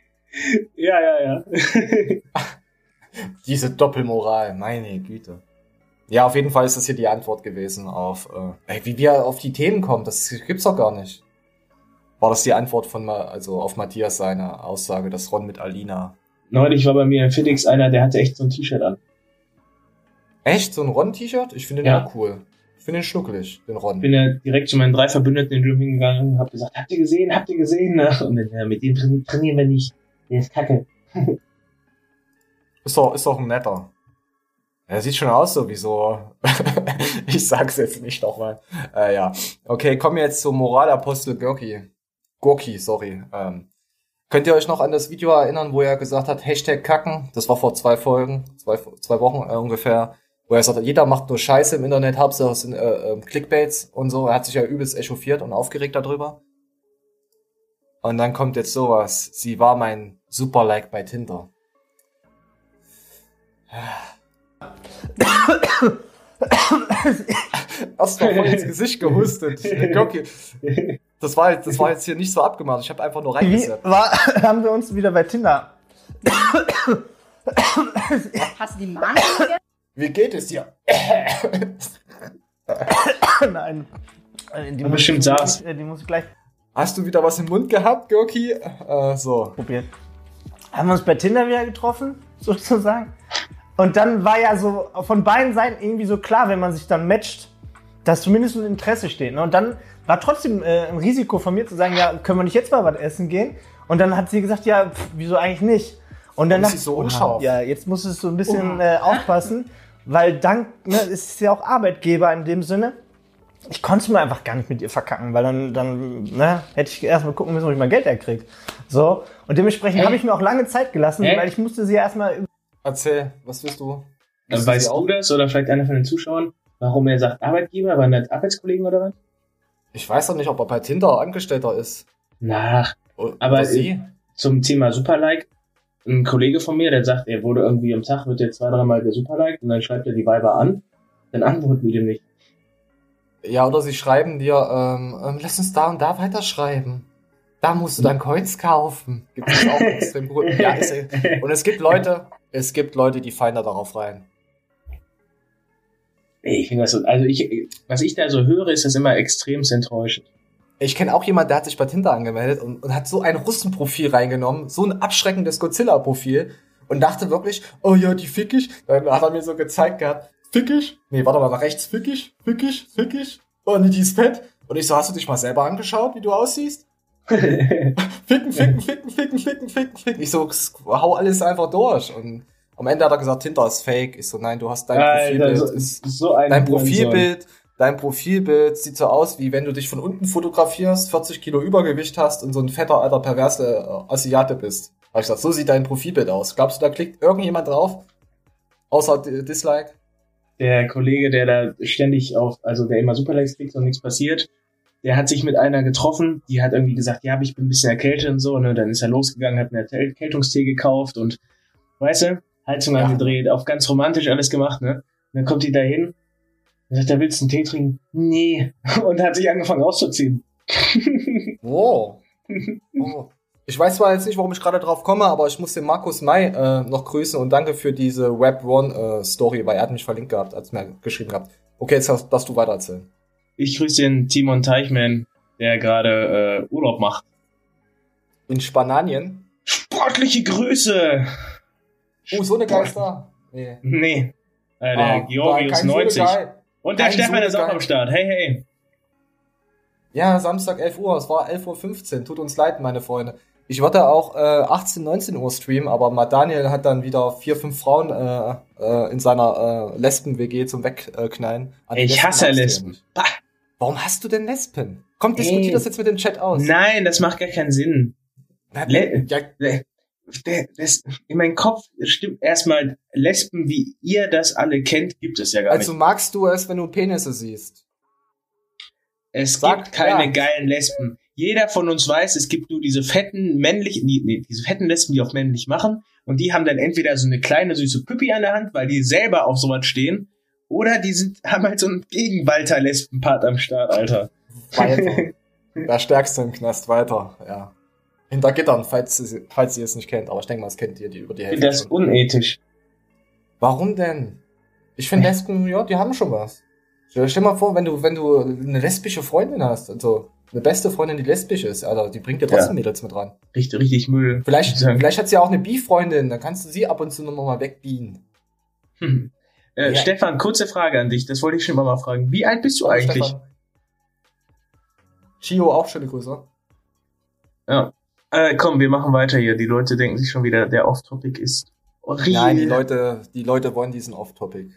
Ja, ja, ja. [laughs] Diese Doppelmoral, meine Güte. Ja, auf jeden Fall ist das hier die Antwort gewesen auf, äh, wie wir auf die Themen kommen, das gibt's doch gar nicht. War das die Antwort von, also auf Matthias seine Aussage, dass Ron mit Alina. Neulich war bei mir in Phoenix einer, der hatte echt so ein T-Shirt an. Echt? So ein Ron-T-Shirt? Ich finde den ja. cool. Ich finde den schnuckelig, den Ron. Ich bin ja direkt zu meinen drei Verbündeten in den Gym hingegangen und hab gesagt, habt ihr gesehen, habt ihr gesehen? Und dann, ja, mit dem trainieren wir nicht. Der ist kacke. ist doch, ist doch ein netter. Er sieht schon aus so wie so. ich sag's jetzt nicht nochmal. Äh, ja. Okay, kommen wir jetzt zum Moralapostel Gorki. Gorki, sorry. Ähm, könnt ihr euch noch an das Video erinnern, wo er gesagt hat, Hashtag kacken? Das war vor zwei Folgen, zwei, zwei Wochen äh, ungefähr. Wo er gesagt hat, jeder macht nur Scheiße im Internet, Hauptsache es sind äh, äh, Clickbaits und so. Er hat sich ja übelst echauffiert und aufgeregt darüber. Und dann kommt jetzt sowas. Sie war mein Super-Like bei Tinder. [laughs] Hast du voll ins Gesicht gehustet. [laughs] Das war, das war jetzt hier nicht so abgemacht. Ich habe einfach nur reingesetzt. War, [laughs] haben wir uns wieder bei Tinder. Hast du die Mann Wie geht es dir? [coughs] Nein. Die bestimmt saß. Die muss ich gleich. Hast du wieder was im Mund gehabt, Görki? Äh, so. Probieren. Haben wir uns bei Tinder wieder getroffen, [laughs] sozusagen? Und dann war ja so von beiden Seiten irgendwie so klar, wenn man sich dann matcht, dass zumindest ein Interesse steht. Ne? Und dann war trotzdem äh, ein Risiko von mir zu sagen, ja, können wir nicht jetzt mal was essen gehen? Und dann hat sie gesagt, ja, pff, wieso eigentlich nicht? Und dann dachte ich so unscharf. Ja, jetzt muss es so ein bisschen äh, aufpassen, weil dank, ne, ist ja auch Arbeitgeber in dem Sinne. Ich konnte mir einfach gar nicht mit ihr verkacken, weil dann, dann ne, hätte ich erstmal gucken müssen, ob ich mein Geld erkriege. So. Und dementsprechend habe ich mir auch lange Zeit gelassen, hey. weil ich musste sie erstmal Erzähl, was willst du? Also weißt du das oder vielleicht einer von den Zuschauern, warum er sagt Arbeitgeber, aber nicht Arbeitskollegen oder was? Ich weiß doch nicht, ob er bei Tinder Angestellter ist. Na, aber sie? zum Thema Superlike, ein Kollege von mir, der sagt, er wurde irgendwie am Tag, wird jetzt zwei, dreimal gesuperliked und dann schreibt er die Weiber an, dann antworten die dem nicht. Ja, oder sie schreiben dir, ähm, ähm, lass uns da und da weiterschreiben. Da musst du dann Coins kaufen. Gibt es auch extrem gut. Ja, ist, [laughs] und es gibt Leute, es gibt Leute, die fallen da darauf rein. Ich finde das so, also ich, was ich da so höre, ist das immer extrem enttäuschend. Ich kenne auch jemanden, der hat sich bei Tinder angemeldet und, und hat so ein Russenprofil reingenommen, so ein abschreckendes Godzilla-Profil und dachte wirklich, oh ja, die fick ich. Dann hat er mir so gezeigt gehabt, fick ich? Nee, warte mal, nach rechts fick ich, fick ich, fick ich. Oh, nee, die ist fett. Und ich so, hast du dich mal selber angeschaut, wie du aussiehst? [laughs] ficken, ficken, ficken, ficken, ficken, ficken, ficken. Ich so, hau alles einfach durch. Und am Ende hat er gesagt, Tinder ist fake. Ich so, nein, du hast dein Profilbild. So, ist, so dein Profilbild, dein Profilbild sieht so aus, wie wenn du dich von unten fotografierst, 40 Kilo Übergewicht hast und so ein fetter, alter, perverse äh, Asiate bist. Hab ich gesagt, so sieht dein Profilbild aus. Glaubst du, da klickt irgendjemand drauf? Außer Dislike? Der Kollege, der da ständig auf, also der immer Superlikes kriegt und nichts passiert, der hat sich mit einer getroffen, die hat irgendwie gesagt, ja, ich bin ein bisschen erkältet und so, ne, dann ist er losgegangen, hat einen Erkältungstee gekauft und, weißt du, Heizung ja. angedreht, auf ganz romantisch alles gemacht, ne, und dann kommt die da hin, und sagt, da willst du einen Tee trinken? Nee. [laughs] Und hat sich angefangen auszuziehen. [laughs] wow. Oh. Ich weiß zwar jetzt nicht, warum ich gerade drauf komme, aber ich muss den Markus May äh, noch grüßen und danke für diese Web One äh, Story, weil er hat mich verlinkt gehabt, als mir geschrieben gehabt. Okay, jetzt darfst du weiter erzählen. Ich grüße den Timon Teichmann, der gerade äh, Urlaub macht. In? Spanien! Sportliche Grüße! Oh, so eine Geister? Nee. Nee. Äh, der ah, Georgius 90. Und der Stefan ist auch am Start. Hey, hey. Ja, Samstag 11 Uhr. Es war 11.15 Uhr. Tut uns leid, meine Freunde. Ich wollte auch äh, 18, 19 Uhr streamen, aber mal Daniel hat dann wieder vier, fünf Frauen äh, äh, in seiner äh, Lesben-WG zum Wegknallen. ich hasse Lesben. Bah. Warum hast du denn Lesben? Komm, diskutier das jetzt mit dem Chat aus. Nein, das macht gar keinen Sinn. Le ja. Das, in meinem Kopf stimmt erstmal Lesben, wie ihr das alle kennt, gibt es ja gar also nicht. Also magst du es, wenn du Penisse siehst? Es Sag, gibt keine ja. geilen Lesben. Jeder von uns weiß, es gibt nur diese fetten männlichen, die, nee, diese fetten Lesben, die auf männlich machen. Und die haben dann entweder so eine kleine süße Püppi an der Hand, weil die selber auf sowas stehen. Oder die sind, [laughs] haben halt so einen Gegen-Walter-Lesben-Part am Start, Alter. Weiter. [laughs] Der Stärkste im Knast, weiter, ja. Hinter Gittern, falls, falls ihr es nicht kennt. Aber ich denke mal, es kennt ihr die über die Hälfte. Das ist unethisch. Warum denn? Ich finde Lesben, ja, die haben schon was. Stell dir mal vor, wenn du, wenn du eine lesbische Freundin hast, also eine beste Freundin, die lesbisch ist, Alter, die bringt dir trotzdem ja. Mädels mit ran. Richtig, richtig Müll. Vielleicht, vielleicht hat sie ja auch eine Bi-Freundin, dann kannst du sie ab und zu nochmal mal wegbiehen. Hm. Äh, ja. Stefan, kurze Frage an dich, das wollte ich schon mal fragen. Wie alt bist du Hallo, eigentlich? Stefan. Chio, auch schöne Grüße. Ja. Äh, komm, wir machen weiter hier. Die Leute denken sich schon wieder, der Off-Topic ist. Horrible. Nein, die Leute, die Leute wollen diesen Off-Topic.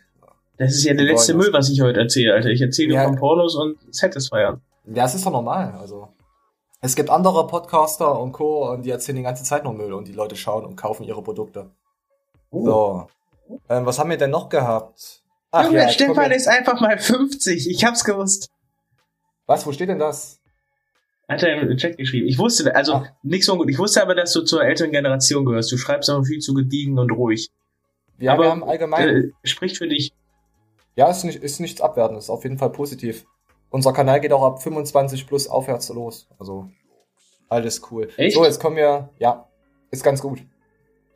Das ist ja der letzte Müll, was ich heute erzähle, Alter. Ich erzähle ja. von Pornos und Satisfier. Ja, es ist doch normal, also. Es gibt andere Podcaster und Co. und die erzählen die ganze Zeit nur Müll und die Leute schauen und kaufen ihre Produkte. Uh. So. Ähm, was haben wir denn noch gehabt? Ach, Junge, ja, Stefan ist einfach mal 50. Ich hab's gewusst. Was? Wo steht denn das? Hat er im Chat geschrieben. Ich wusste, also Ach. nichts so gut. Ich wusste aber, dass du zur älteren Generation gehörst. Du schreibst aber viel zu gediegen und ruhig. Ja, aber, wir haben allgemein. Äh, spricht für dich. Ja, ist, nicht, ist nichts Abwertendes. Ist auf jeden Fall positiv. Unser Kanal geht auch ab 25 plus aufwärts los. Also alles cool. Echt? So, jetzt kommen wir. Ja, ist ganz gut.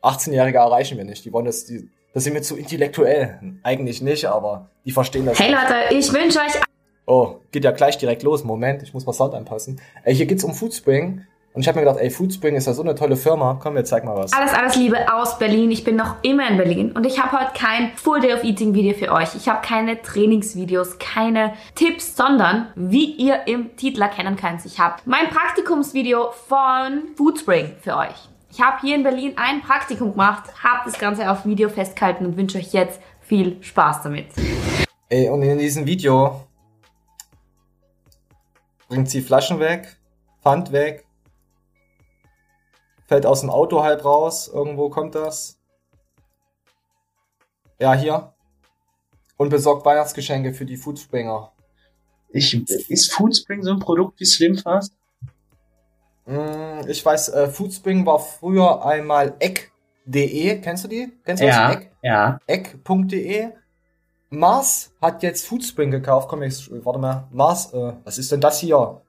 18-Jährige erreichen wir nicht. Die wollen das, die, das sind wir zu intellektuell. Eigentlich nicht, aber die verstehen das. Hey Leute, ich wünsche euch. Oh, geht ja gleich direkt los. Moment, ich muss mal Sound anpassen. Ey, hier geht's um Foodspring. Und ich habe mir gedacht, ey, Foodspring ist ja so eine tolle Firma. Komm, wir zeigen mal was. Alles, alles Liebe aus Berlin. Ich bin noch immer in Berlin und ich habe heute kein Full Day of Eating Video für euch. Ich habe keine Trainingsvideos, keine Tipps, sondern wie ihr im Titel erkennen könnt, ich habe mein Praktikumsvideo von Foodspring für euch. Ich habe hier in Berlin ein Praktikum gemacht, habe das Ganze auf Video festgehalten und wünsche euch jetzt viel Spaß damit. Ey, und in diesem Video bringt sie Flaschen weg, Pfand weg, fällt aus dem Auto halb raus. Irgendwo kommt das. Ja, hier. Und besorgt Weihnachtsgeschenke für die Foodspringer. Ich, ist Foodspring so ein Produkt wie Slimfast? Mm, ich weiß, äh, Foodspring war früher einmal eck.de. Kennst du die? Kennst du ja, das? Eck? Ja. Eck.de. Mars hat jetzt Foodspring gekauft. Komm, ich, warte mal. Mars, äh, was ist denn das hier?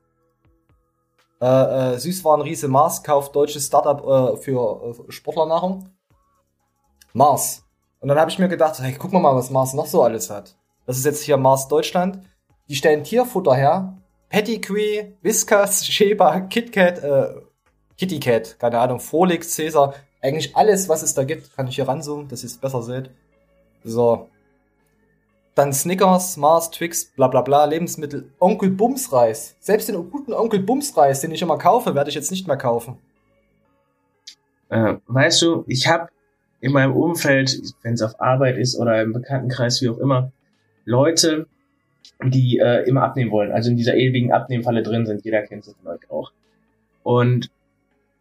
Äh, äh, Süßwarenriese Mars kauft deutsches Startup äh, für äh, Sportlernahrung. Mars. Und dann habe ich mir gedacht, hey, guck mal mal, was Mars noch so alles hat. Das ist jetzt hier Mars Deutschland. Die stellen Tierfutter her. Pedigree, Whiskas, [laughs] Sheba, KitKat, äh, KittyCat, keine Ahnung, Frolix, Caesar. Eigentlich alles, was es da gibt, kann ich hier ranzoomen, dass ihr es besser seht. So. Dann Snickers, Mars, Twix, bla bla bla, Lebensmittel. Onkel Bumsreis. Selbst den guten Onkel Bumsreis, den ich immer kaufe, werde ich jetzt nicht mehr kaufen. Äh, weißt du, ich habe in meinem Umfeld, wenn es auf Arbeit ist oder im Bekanntenkreis, wie auch immer, Leute, die äh, immer abnehmen wollen, also in dieser ewigen Abnehmfalle drin sind. Jeder kennt es von euch auch. Und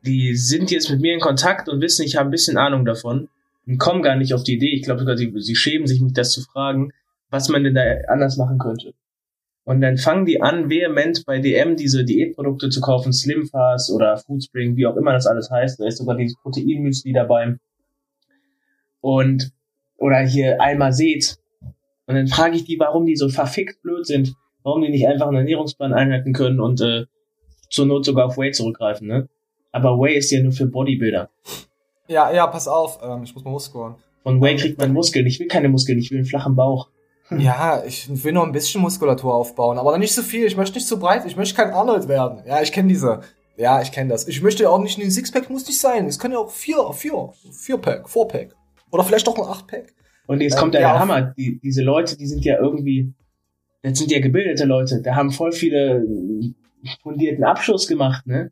die sind jetzt mit mir in Kontakt und wissen, ich habe ein bisschen Ahnung davon und kommen gar nicht auf die Idee. Ich glaube sogar, sie, sie schämen sich, mich das zu fragen was man denn da anders machen könnte. Und dann fangen die an, vehement bei DM diese Diätprodukte zu kaufen, Slimfast oder Foodspring, wie auch immer das alles heißt. Da ist sogar dieses Proteinmüsli dabei. Und, oder hier einmal seht. Und dann frage ich die, warum die so verfickt blöd sind, warum die nicht einfach einen Ernährungsplan einhalten können und äh, zur Not sogar auf Whey zurückgreifen, ne? Aber Whey ist ja nur für Bodybuilder. Ja, ja, pass auf, ähm, ich muss mal Muskeln. Von Whey kriegt man Muskeln. Ich will keine Muskeln, ich will einen flachen Bauch. Ja, ich will nur ein bisschen Muskulatur aufbauen, aber nicht so viel. Ich möchte nicht so breit. Ich möchte kein Arnold werden. Ja, ich kenne diese. Ja, ich kenne das. Ich möchte auch nicht, ein Sixpack muss nicht sein. Es kann ja auch vier, vier, vier Pack, four Pack. Oder vielleicht doch ein acht Pack. Und jetzt ähm, kommt der ja, Hammer. Die, diese Leute, die sind ja irgendwie, das sind ja gebildete Leute. Da haben voll viele fundierten Abschluss gemacht, ne?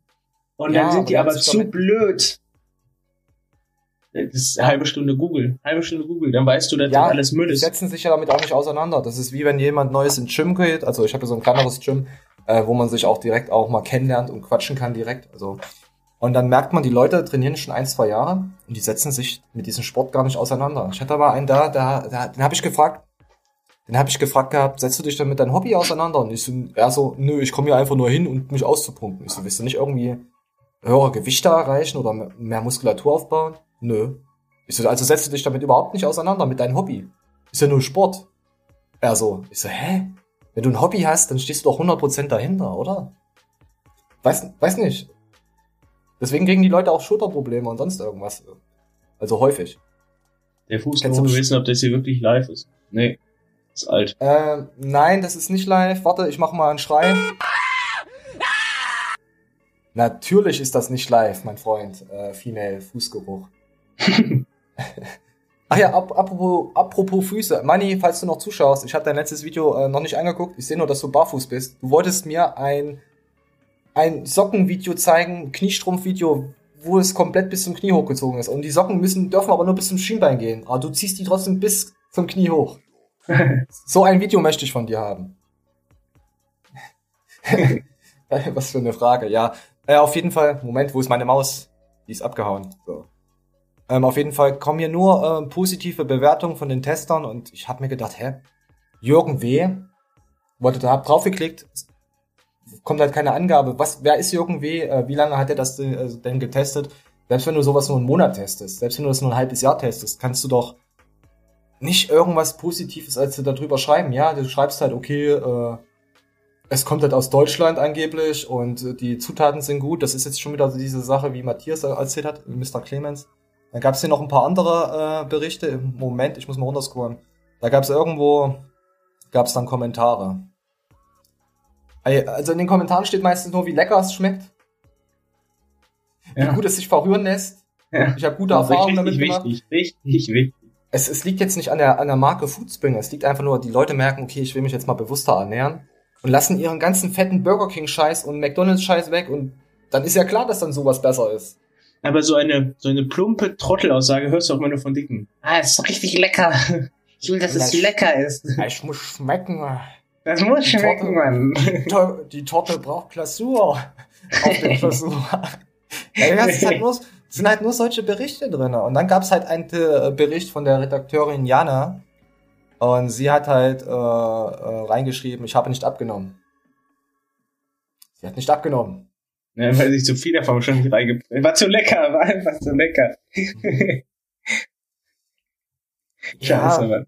Und ja, dann sind die aber zu blöd. Das ist eine halbe Stunde Google. Halbe Stunde Google, dann weißt du, dass ja, alles Müll ist. Die setzen sich ja damit auch nicht auseinander. Das ist wie wenn jemand Neues ins Gym geht. Also ich habe ja so ein kleineres Gym, äh, wo man sich auch direkt auch mal kennenlernt und quatschen kann direkt. Also und dann merkt man, die Leute trainieren schon ein, zwei Jahre und die setzen sich mit diesem Sport gar nicht auseinander. Ich hatte aber einen da, da, da den habe ich gefragt, den habe ich gefragt gehabt, setzt du dich dann mit deinem Hobby auseinander? Und ich so, er so, nö, ich komme hier einfach nur hin, um mich auszupumpen. Ich so, willst du nicht irgendwie höhere Gewichte erreichen oder mehr Muskulatur aufbauen? Nö. Ich so, also setzt du dich damit überhaupt nicht auseinander mit deinem Hobby. Ist ja nur Sport. Er so, ich so, hä? Wenn du ein Hobby hast, dann stehst du doch 100% dahinter, oder? Weiß, weiß nicht. Deswegen kriegen die Leute auch Schulterprobleme und sonst irgendwas. Also häufig. Der Fußball will wissen, ob das hier wirklich live ist. Nee, ist alt. Äh, nein, das ist nicht live. Warte, ich mach mal einen Schrei. Natürlich ist das nicht live, mein Freund. Äh, Female Fußgeruch. Ach [laughs] ja, ap apropos, apropos Füße. Manni, falls du noch zuschaust, ich habe dein letztes Video äh, noch nicht angeguckt. Ich sehe nur, dass du barfuß bist. Du wolltest mir ein ein Sockenvideo zeigen, Kniestrumpfvideo, wo es komplett bis zum Knie hochgezogen ist. Und die Socken müssen, dürfen aber nur bis zum Schienbein gehen. Aber du ziehst die trotzdem bis zum Knie hoch. [laughs] so ein Video möchte ich von dir haben. [laughs] Was für eine Frage, ja. Äh, auf jeden Fall, Moment, wo ist meine Maus? Die ist abgehauen. So. Ähm, auf jeden Fall kommen hier nur äh, positive Bewertungen von den Testern und ich habe mir gedacht, hä? Jürgen W. Wollte da hab draufgeklickt, kommt halt keine Angabe. Was, wer ist Jürgen W., äh, wie lange hat er das denn, äh, denn getestet? Selbst wenn du sowas nur einen Monat testest, selbst wenn du das nur ein halbes Jahr testest, kannst du doch nicht irgendwas Positives als du darüber schreiben. Ja, du schreibst halt, okay, äh, es kommt halt aus Deutschland angeblich und äh, die Zutaten sind gut. Das ist jetzt schon wieder diese Sache, wie Matthias erzählt hat, Mr. Clemens. Dann gab es hier noch ein paar andere äh, Berichte. Im Moment, ich muss mal runterscrollen. Da gab es irgendwo, gab es dann Kommentare. Also in den Kommentaren steht meistens nur, wie lecker es schmeckt. Ja. Wie gut es sich verrühren lässt. Ja. Ich habe gute Erfahrungen damit gemacht. Wichtig, richtig, wichtig. Es, es liegt jetzt nicht an der, an der Marke Foodspringer. Es liegt einfach nur, die Leute merken, okay, ich will mich jetzt mal bewusster ernähren und lassen ihren ganzen fetten Burger King Scheiß und McDonald's Scheiß weg und dann ist ja klar, dass dann sowas besser ist. Aber so eine, so eine plumpe Trottelaussage hörst du auch immer nur von Dicken. Ah, es ist richtig lecker. [laughs] Ich will, dass es lecker ist. Ich muss schmecken. Das muss schmecken, Mann. Die Torte braucht Glasur auf der Glasur. ja, [laughs] es, halt nur, sind halt nur solche Berichte drin. Und dann gab es halt einen äh, Bericht von der Redakteurin Jana. Und sie hat halt äh, äh, reingeschrieben, ich habe nicht abgenommen. Sie hat nicht abgenommen. Ja, weil sich zu viel davon schon nicht reingebracht War zu lecker, [laughs] war einfach zu lecker. [laughs] Scheiße, ja, Mann.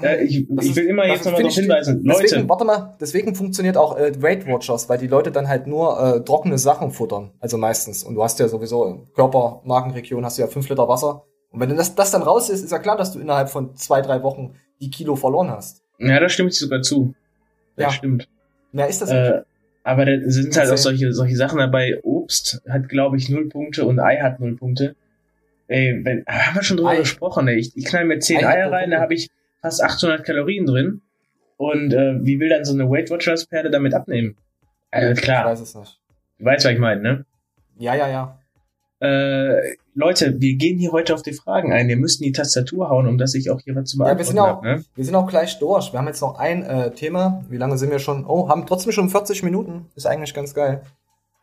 Ja, ich, ich will immer jetzt nochmal darauf hinweisen. Leute. Deswegen, warte mal, deswegen funktioniert auch äh, Weight Watchers, weil die Leute dann halt nur äh, trockene Sachen futtern. Also meistens. Und du hast ja sowieso Körpermarkenregion, hast du ja fünf Liter Wasser. Und wenn das, das dann raus ist, ist ja klar, dass du innerhalb von zwei, drei Wochen die Kilo verloren hast. Ja, da stimmt sogar zu. Das ja. stimmt. Mehr ist das nicht. Aber da sind halt auch solche, solche Sachen dabei. Obst hat, glaube ich, null Punkte und Ei hat null Punkte. Ey, wenn, haben wir schon drüber Ei. gesprochen, ey. Ich, ich knall mir zehn Ei Eier rein, da habe ich fast 800 Kalorien drin. Und äh, wie will dann so eine Weight Watchers Perle damit abnehmen? Also klar. Ich weiß es nicht. Du weißt, was ich meine, ne? Ja, ja, ja. Äh, Leute, wir gehen hier heute auf die Fragen ein. Wir müssen die Tastatur hauen, um dass ich auch hier was zu beantworten ja, wir sind auch, hab, ne? Wir sind auch gleich durch. Wir haben jetzt noch ein äh, Thema. Wie lange sind wir schon? Oh, haben trotzdem schon 40 Minuten. Ist eigentlich ganz geil.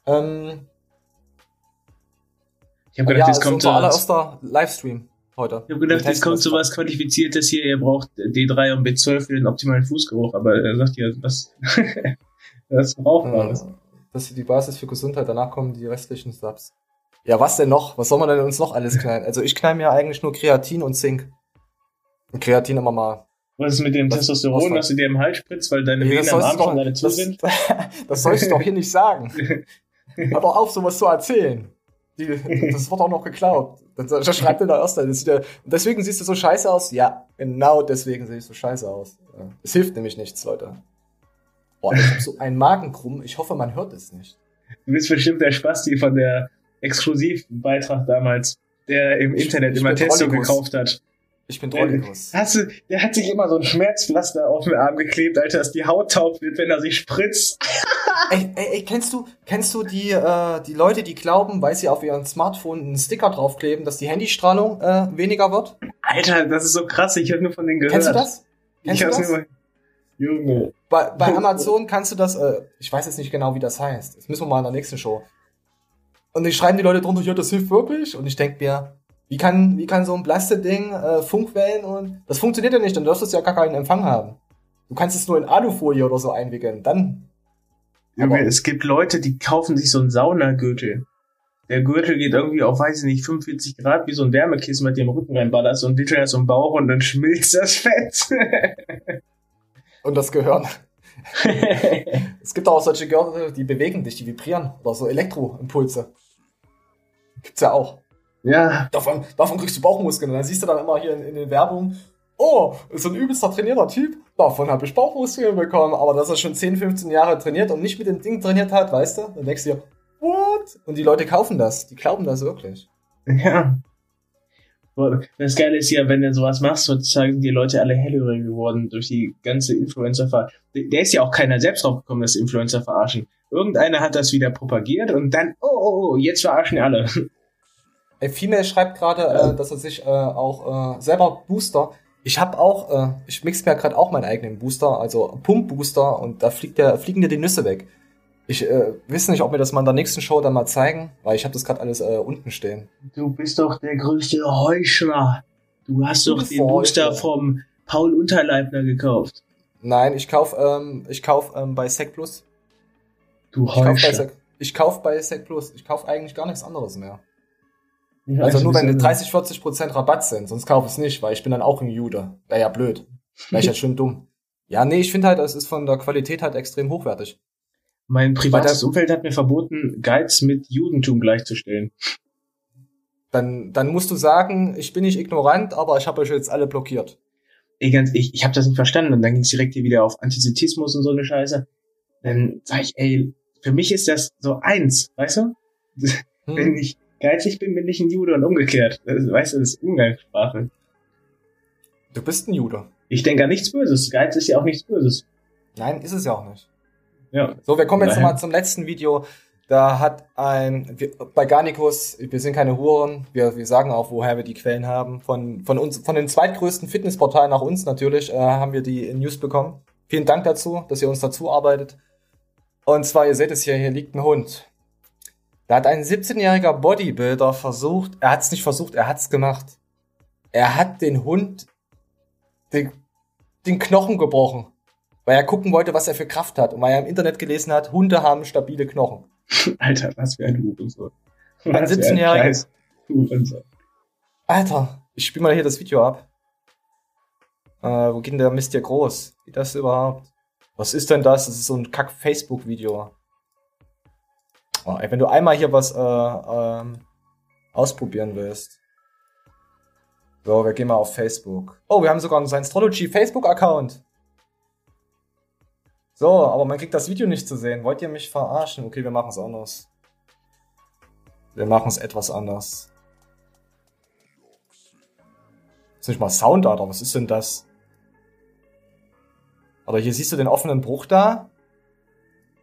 Ähm, ich habe gedacht, ja, jetzt kommt unser allererster Livestream heute. Ich habe gedacht, jetzt kommt so was Qualifiziertes hier, ihr braucht D3 und B12 für den optimalen Fußgeruch, aber er sagt ja, was, [laughs] was braucht man? Ja, das ist die Basis für Gesundheit, danach kommen die restlichen Subs. Ja, was denn noch? Was soll man denn uns noch alles knallen? Also ich knall mir eigentlich nur Kreatin und Zink. Und Kreatin immer mal. Was ist mit dem was, Testosteron, dass du dir im Hals spritzt, weil deine Venen am Arm schon deine zu sind? [laughs] das sollst du doch hier nicht sagen. [laughs] Hör doch auf, sowas zu erzählen. Die, das wird auch noch geklaut. Dann schreibt er da erst. Das der, deswegen siehst du so scheiße aus? Ja, genau deswegen sehe ich so scheiße aus. Es hilft nämlich nichts, Leute. Boah, ich hab so einen Magenkrumm. Ich hoffe, man hört es nicht. Du bist bestimmt der Spasti von der Exklusivbeitrag damals, der im Internet ich immer Testo gekauft hat. Ich bin Trollikus. Hast du, der hat sich immer so ein Schmerzpflaster auf den Arm geklebt, Alter, dass die Haut taub wird, wenn er sich spritzt. [laughs] ey, ey, ey, kennst du, kennst du die, äh, die Leute, die glauben, weil sie auf ihrem Smartphone einen Sticker draufkleben, dass die Handystrahlung äh, weniger wird? Alter, das ist so krass, ich habe nur von denen gehört. Kennst du das? Kennst ich du das? Nur, Junge. Bei, bei [laughs] Amazon kannst du das, äh, ich weiß jetzt nicht genau, wie das heißt. Das müssen wir mal in der nächsten Show. Und ich schreiben die Leute drunter, ja, das hilft wirklich. Und ich denk mir, wie kann, wie kann so ein Plastikding äh, Funkwellen und das funktioniert ja nicht, dann darfst du ja gar keinen Empfang haben. Du kannst es nur in Alufolie oder so einwickeln, dann. Junge, es gibt Leute, die kaufen sich so einen Saunagürtel. Der Gürtel geht irgendwie auf, weiß ich nicht, 45 Grad, wie so ein Wärmekissen, mit dem Rücken reinballerst und wickelst das um Bauch und dann schmilzt das Fett. [laughs] und das Gehirn. [laughs] es gibt auch solche Gürtel, die bewegen dich, die vibrieren oder so Elektroimpulse. Gibt's ja auch. Ja. Davon, davon kriegst du Bauchmuskeln. Und dann siehst du dann immer hier in, in den Werbungen, oh, ist so ein übelster trainierter Typ, davon habe ich Bauchmuskeln bekommen. Aber dass er schon 10, 15 Jahre trainiert und nicht mit dem Ding trainiert hat, weißt du, dann denkst du dir, what? Und die Leute kaufen das, die glauben das wirklich. Ja. Das Geile ist ja, wenn du sowas machst, sind die Leute alle hellhörig geworden durch die ganze influencer ver Der ist ja auch keiner selbst drauf gekommen, dass Influencer verarschen. Irgendeiner hat das wieder propagiert und dann, oh, oh, oh, jetzt verarschen alle. [laughs] Ey, Female schreibt gerade, äh, dass er sich äh, auch äh, selber Booster. Ich habe auch, äh, ich mix mir gerade auch meinen eigenen Booster, also Pump-Booster und da fliegt der, fliegen dir die Nüsse weg. Ich äh, weiß nicht, ob wir das mal in der nächsten Show dann mal zeigen, weil ich habe das gerade alles äh, unten stehen. Du bist doch der größte Heuschler. Du hast doch den Booster vom Paul Unterleibner gekauft. Nein, ich kauf, ähm, ich kauf ähm, bei Sec Plus. Du Heuschler. Ich kauf bei Sec Plus. Ich kauf eigentlich gar nichts anderes mehr. Ja, also nur wenn 30, 40 Prozent Rabatt sind, sonst kaufe ich es nicht, weil ich bin dann auch ein Jude. Wäre ja blöd. Wäre ich halt [laughs] schön dumm. Ja, nee, ich finde halt, es ist von der Qualität halt extrem hochwertig. Mein privates Umfeld hat mir verboten, Geiz mit Judentum gleichzustellen. Dann, dann musst du sagen, ich bin nicht ignorant, aber ich habe euch jetzt alle blockiert. Ich, ganz, ich, ich habe das nicht verstanden und dann ging es direkt hier wieder auf Antisemitismus und so eine Scheiße. Dann sag ich, ey, für mich ist das so eins, weißt du? Hm. Wenn ich geizig bin, bin ich ein Jude und umgekehrt. Das, weißt du, das ist Umgangssprache. Du bist ein Jude. Ich denke an nichts Böses. Geiz ist ja auch nichts Böses. Nein, ist es ja auch nicht. Ja. So, wir kommen jetzt nochmal zum letzten Video. Da hat ein, wir, bei Garnicus, wir sind keine Huren, wir, wir sagen auch, woher wir die Quellen haben. Von, von uns, von den zweitgrößten Fitnessportalen nach uns natürlich, äh, haben wir die News bekommen. Vielen Dank dazu, dass ihr uns dazu arbeitet. Und zwar, ihr seht es hier, hier liegt ein Hund. Da hat ein 17-jähriger Bodybuilder versucht, er hat es nicht versucht, er hat es gemacht. Er hat den Hund den, den Knochen gebrochen, weil er gucken wollte, was er für Kraft hat und weil er im Internet gelesen hat, Hunde haben stabile Knochen. [laughs] Alter, was für ein Hurensohn. Ein 17-jähriger. Alter, ich spiel mal hier das Video ab. Äh, wo geht denn der Mist hier groß? Wie das überhaupt? Was ist denn das? Das ist so ein Kack-Facebook-Video. Oh, ey, wenn du einmal hier was äh, ähm, ausprobieren willst. So, wir gehen mal auf Facebook. Oh, wir haben sogar einen Scientology Facebook-Account. So, aber man kriegt das Video nicht zu sehen. Wollt ihr mich verarschen? Okay, wir machen es anders. Wir machen es etwas anders. Ist nicht mal Sound, Alter. Was ist denn das? Oder hier siehst du den offenen Bruch da?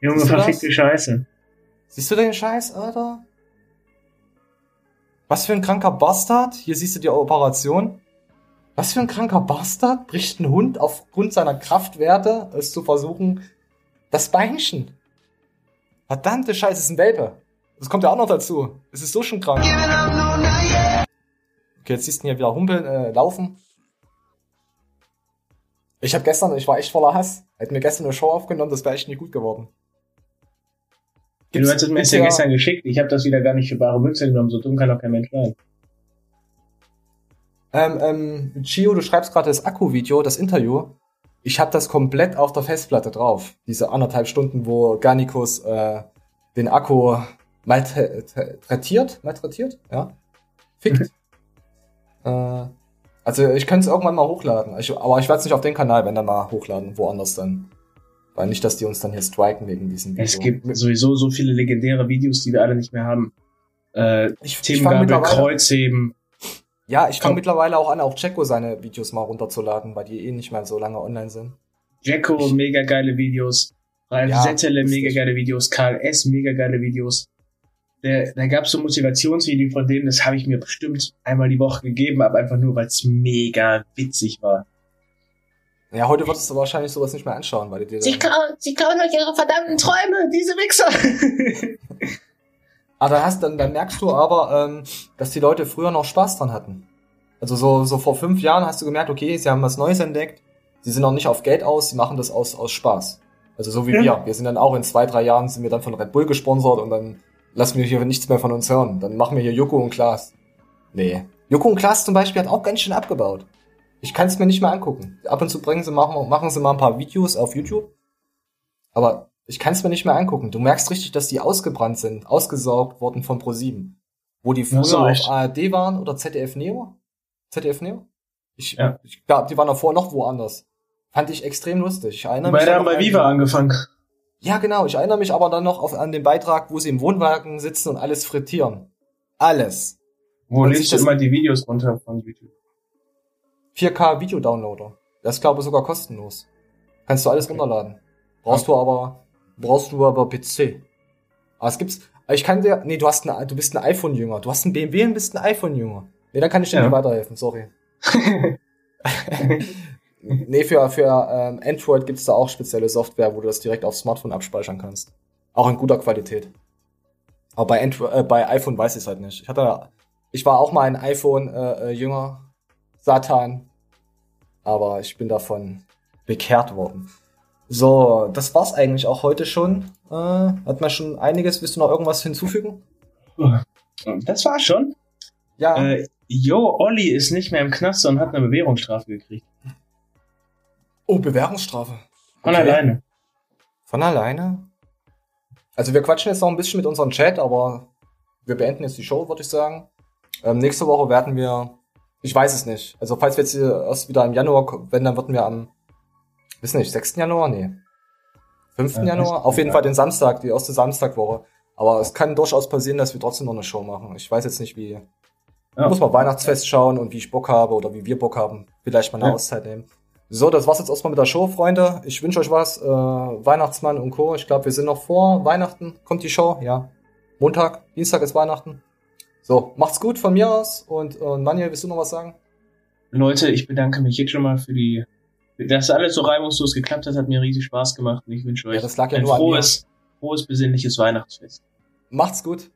Junge, verfickte Scheiße. Siehst du den Scheiß, Alter? Was für ein kranker Bastard. Hier siehst du die Operation. Was für ein kranker Bastard bricht ein Hund aufgrund seiner Kraftwerte, es zu versuchen, das Beinchen. Verdammte Scheiße, ist ein Welpe. Das kommt ja auch noch dazu. Es ist so schon krank. Okay, jetzt siehst du ihn hier wieder humpeln, äh, laufen. Ich habe gestern, ich war echt voller Hass. Hätten mir gestern eine Show aufgenommen, das wäre echt nicht gut geworden. Gibt's, du hast es mir ja gestern geschickt. Ich habe das wieder gar nicht für bare Münze genommen. So dumm kann doch kein Mensch sein. Ähm, ähm, Chio, du schreibst gerade das Akku-Video, das Interview. Ich habe das komplett auf der Festplatte drauf. Diese anderthalb Stunden, wo Garnicus äh, den Akku malträtiert, malträtiert, ja, fickt. [laughs] äh, also ich könnte es irgendwann mal hochladen. Ich, aber ich werde es nicht auf den Kanal, wenn dann mal hochladen, woanders dann. Weil nicht, dass die uns dann hier striken wegen diesem Video. Es gibt sowieso so viele legendäre Videos, die wir alle nicht mehr haben. Äh, ich, Themengabel, Kreuzheben. Ja, ich fange mittlerweile auch an, auch Jacko seine Videos mal runterzuladen, weil die eh nicht mehr so lange online sind. Jacko, mega geile Videos. Ralf ja, Settele, mega geile Videos. Karl S, mega geile Videos. Der, da gab es so Motivationsvideo von denen, das habe ich mir bestimmt einmal die Woche gegeben, aber einfach nur, weil es mega witzig war. Ja, heute würdest du wahrscheinlich sowas nicht mehr anschauen, weil die dir. Sie klauen, sie klauen euch ihre verdammten Träume, diese Wichser! [laughs] aber hast, dann, dann merkst du aber, ähm, dass die Leute früher noch Spaß dran hatten. Also so, so vor fünf Jahren hast du gemerkt, okay, sie haben was Neues entdeckt, sie sind auch nicht auf Geld aus, sie machen das aus, aus Spaß. Also so wie ja. wir. Wir sind dann auch in zwei, drei Jahren sind wir dann von Red Bull gesponsert und dann lassen wir hier nichts mehr von uns hören. Dann machen wir hier Joko und Klaas. Nee. Joko und Klaas zum Beispiel hat auch ganz schön abgebaut. Ich kann es mir nicht mehr angucken. Ab und zu bringen sie, machen, machen sie mal ein paar Videos auf YouTube. Aber ich kann es mir nicht mehr angucken. Du merkst richtig, dass die ausgebrannt sind, ausgesaugt worden von Pro7. Wo die früher auf ARD waren oder ZDF Neo? ZDF Neo? Ich, ja. ich glaube, die waren davor noch woanders. Fand ich extrem lustig. Ich erinnere Beide mich haben bei Viva angefangen. Ja, genau. Ich erinnere mich aber dann noch auf, an den Beitrag, wo sie im Wohnwagen sitzen und alles frittieren. Alles. Wo lädst du immer die Videos runter von YouTube? 4K Video-Downloader. Das ist, glaube ich, sogar kostenlos. Kannst du alles okay. runterladen. Brauchst ja. du aber, brauchst du aber PC. Aber es gibt's, ich kann dir, nee, du hast ein, du bist ein iPhone-Jünger. Du hast ein BMW und bist ein iPhone-Jünger. Nee, dann kann ich dir ja. nicht weiterhelfen, sorry. [laughs] [laughs] nee, für, für ähm, Android gibt's da auch spezielle Software, wo du das direkt aufs Smartphone abspeichern kannst. Auch in guter Qualität. Aber bei, Android, äh, bei iPhone weiß ich es halt nicht. Ich hatte, ich war auch mal ein iPhone-Jünger, äh, Satan. Aber ich bin davon bekehrt worden. So, das war's eigentlich auch heute schon. Äh, hat man schon einiges. Willst du noch irgendwas hinzufügen? Das war schon. Ja. Äh, Jo, Olli ist nicht mehr im Knast und hat eine Bewährungsstrafe gekriegt. Oh, Bewährungsstrafe. Von okay. alleine. Von alleine? Also wir quatschen jetzt noch ein bisschen mit unserem Chat, aber wir beenden jetzt die Show, würde ich sagen. Ähm, nächste Woche werden wir ich weiß es nicht. Also falls wir jetzt erst wieder im Januar, wenn, dann würden wir am, wissen nicht, 6. Januar? Nee. 5. Äh, Januar? Auf jeden Fall den Samstag, die erste Samstagwoche. Aber es kann durchaus passieren, dass wir trotzdem noch eine Show machen. Ich weiß jetzt nicht, wie. Ja. Muss mal Weihnachtsfest schauen und wie ich Bock habe oder wie wir Bock haben. Vielleicht mal eine ja. Auszeit nehmen. So, das war's jetzt erstmal mit der Show, Freunde. Ich wünsche euch was. Äh, Weihnachtsmann und Co. Ich glaube, wir sind noch vor Weihnachten. Kommt die Show? Ja. Montag, Dienstag ist Weihnachten. So, macht's gut von mir aus und, und Manuel, willst du noch was sagen? Leute, ich bedanke mich jetzt schon mal für die, dass alles so reibungslos geklappt hat, hat mir riesig Spaß gemacht und ich wünsche euch ja, ja ein frohes, frohes, besinnliches Weihnachtsfest. Macht's gut.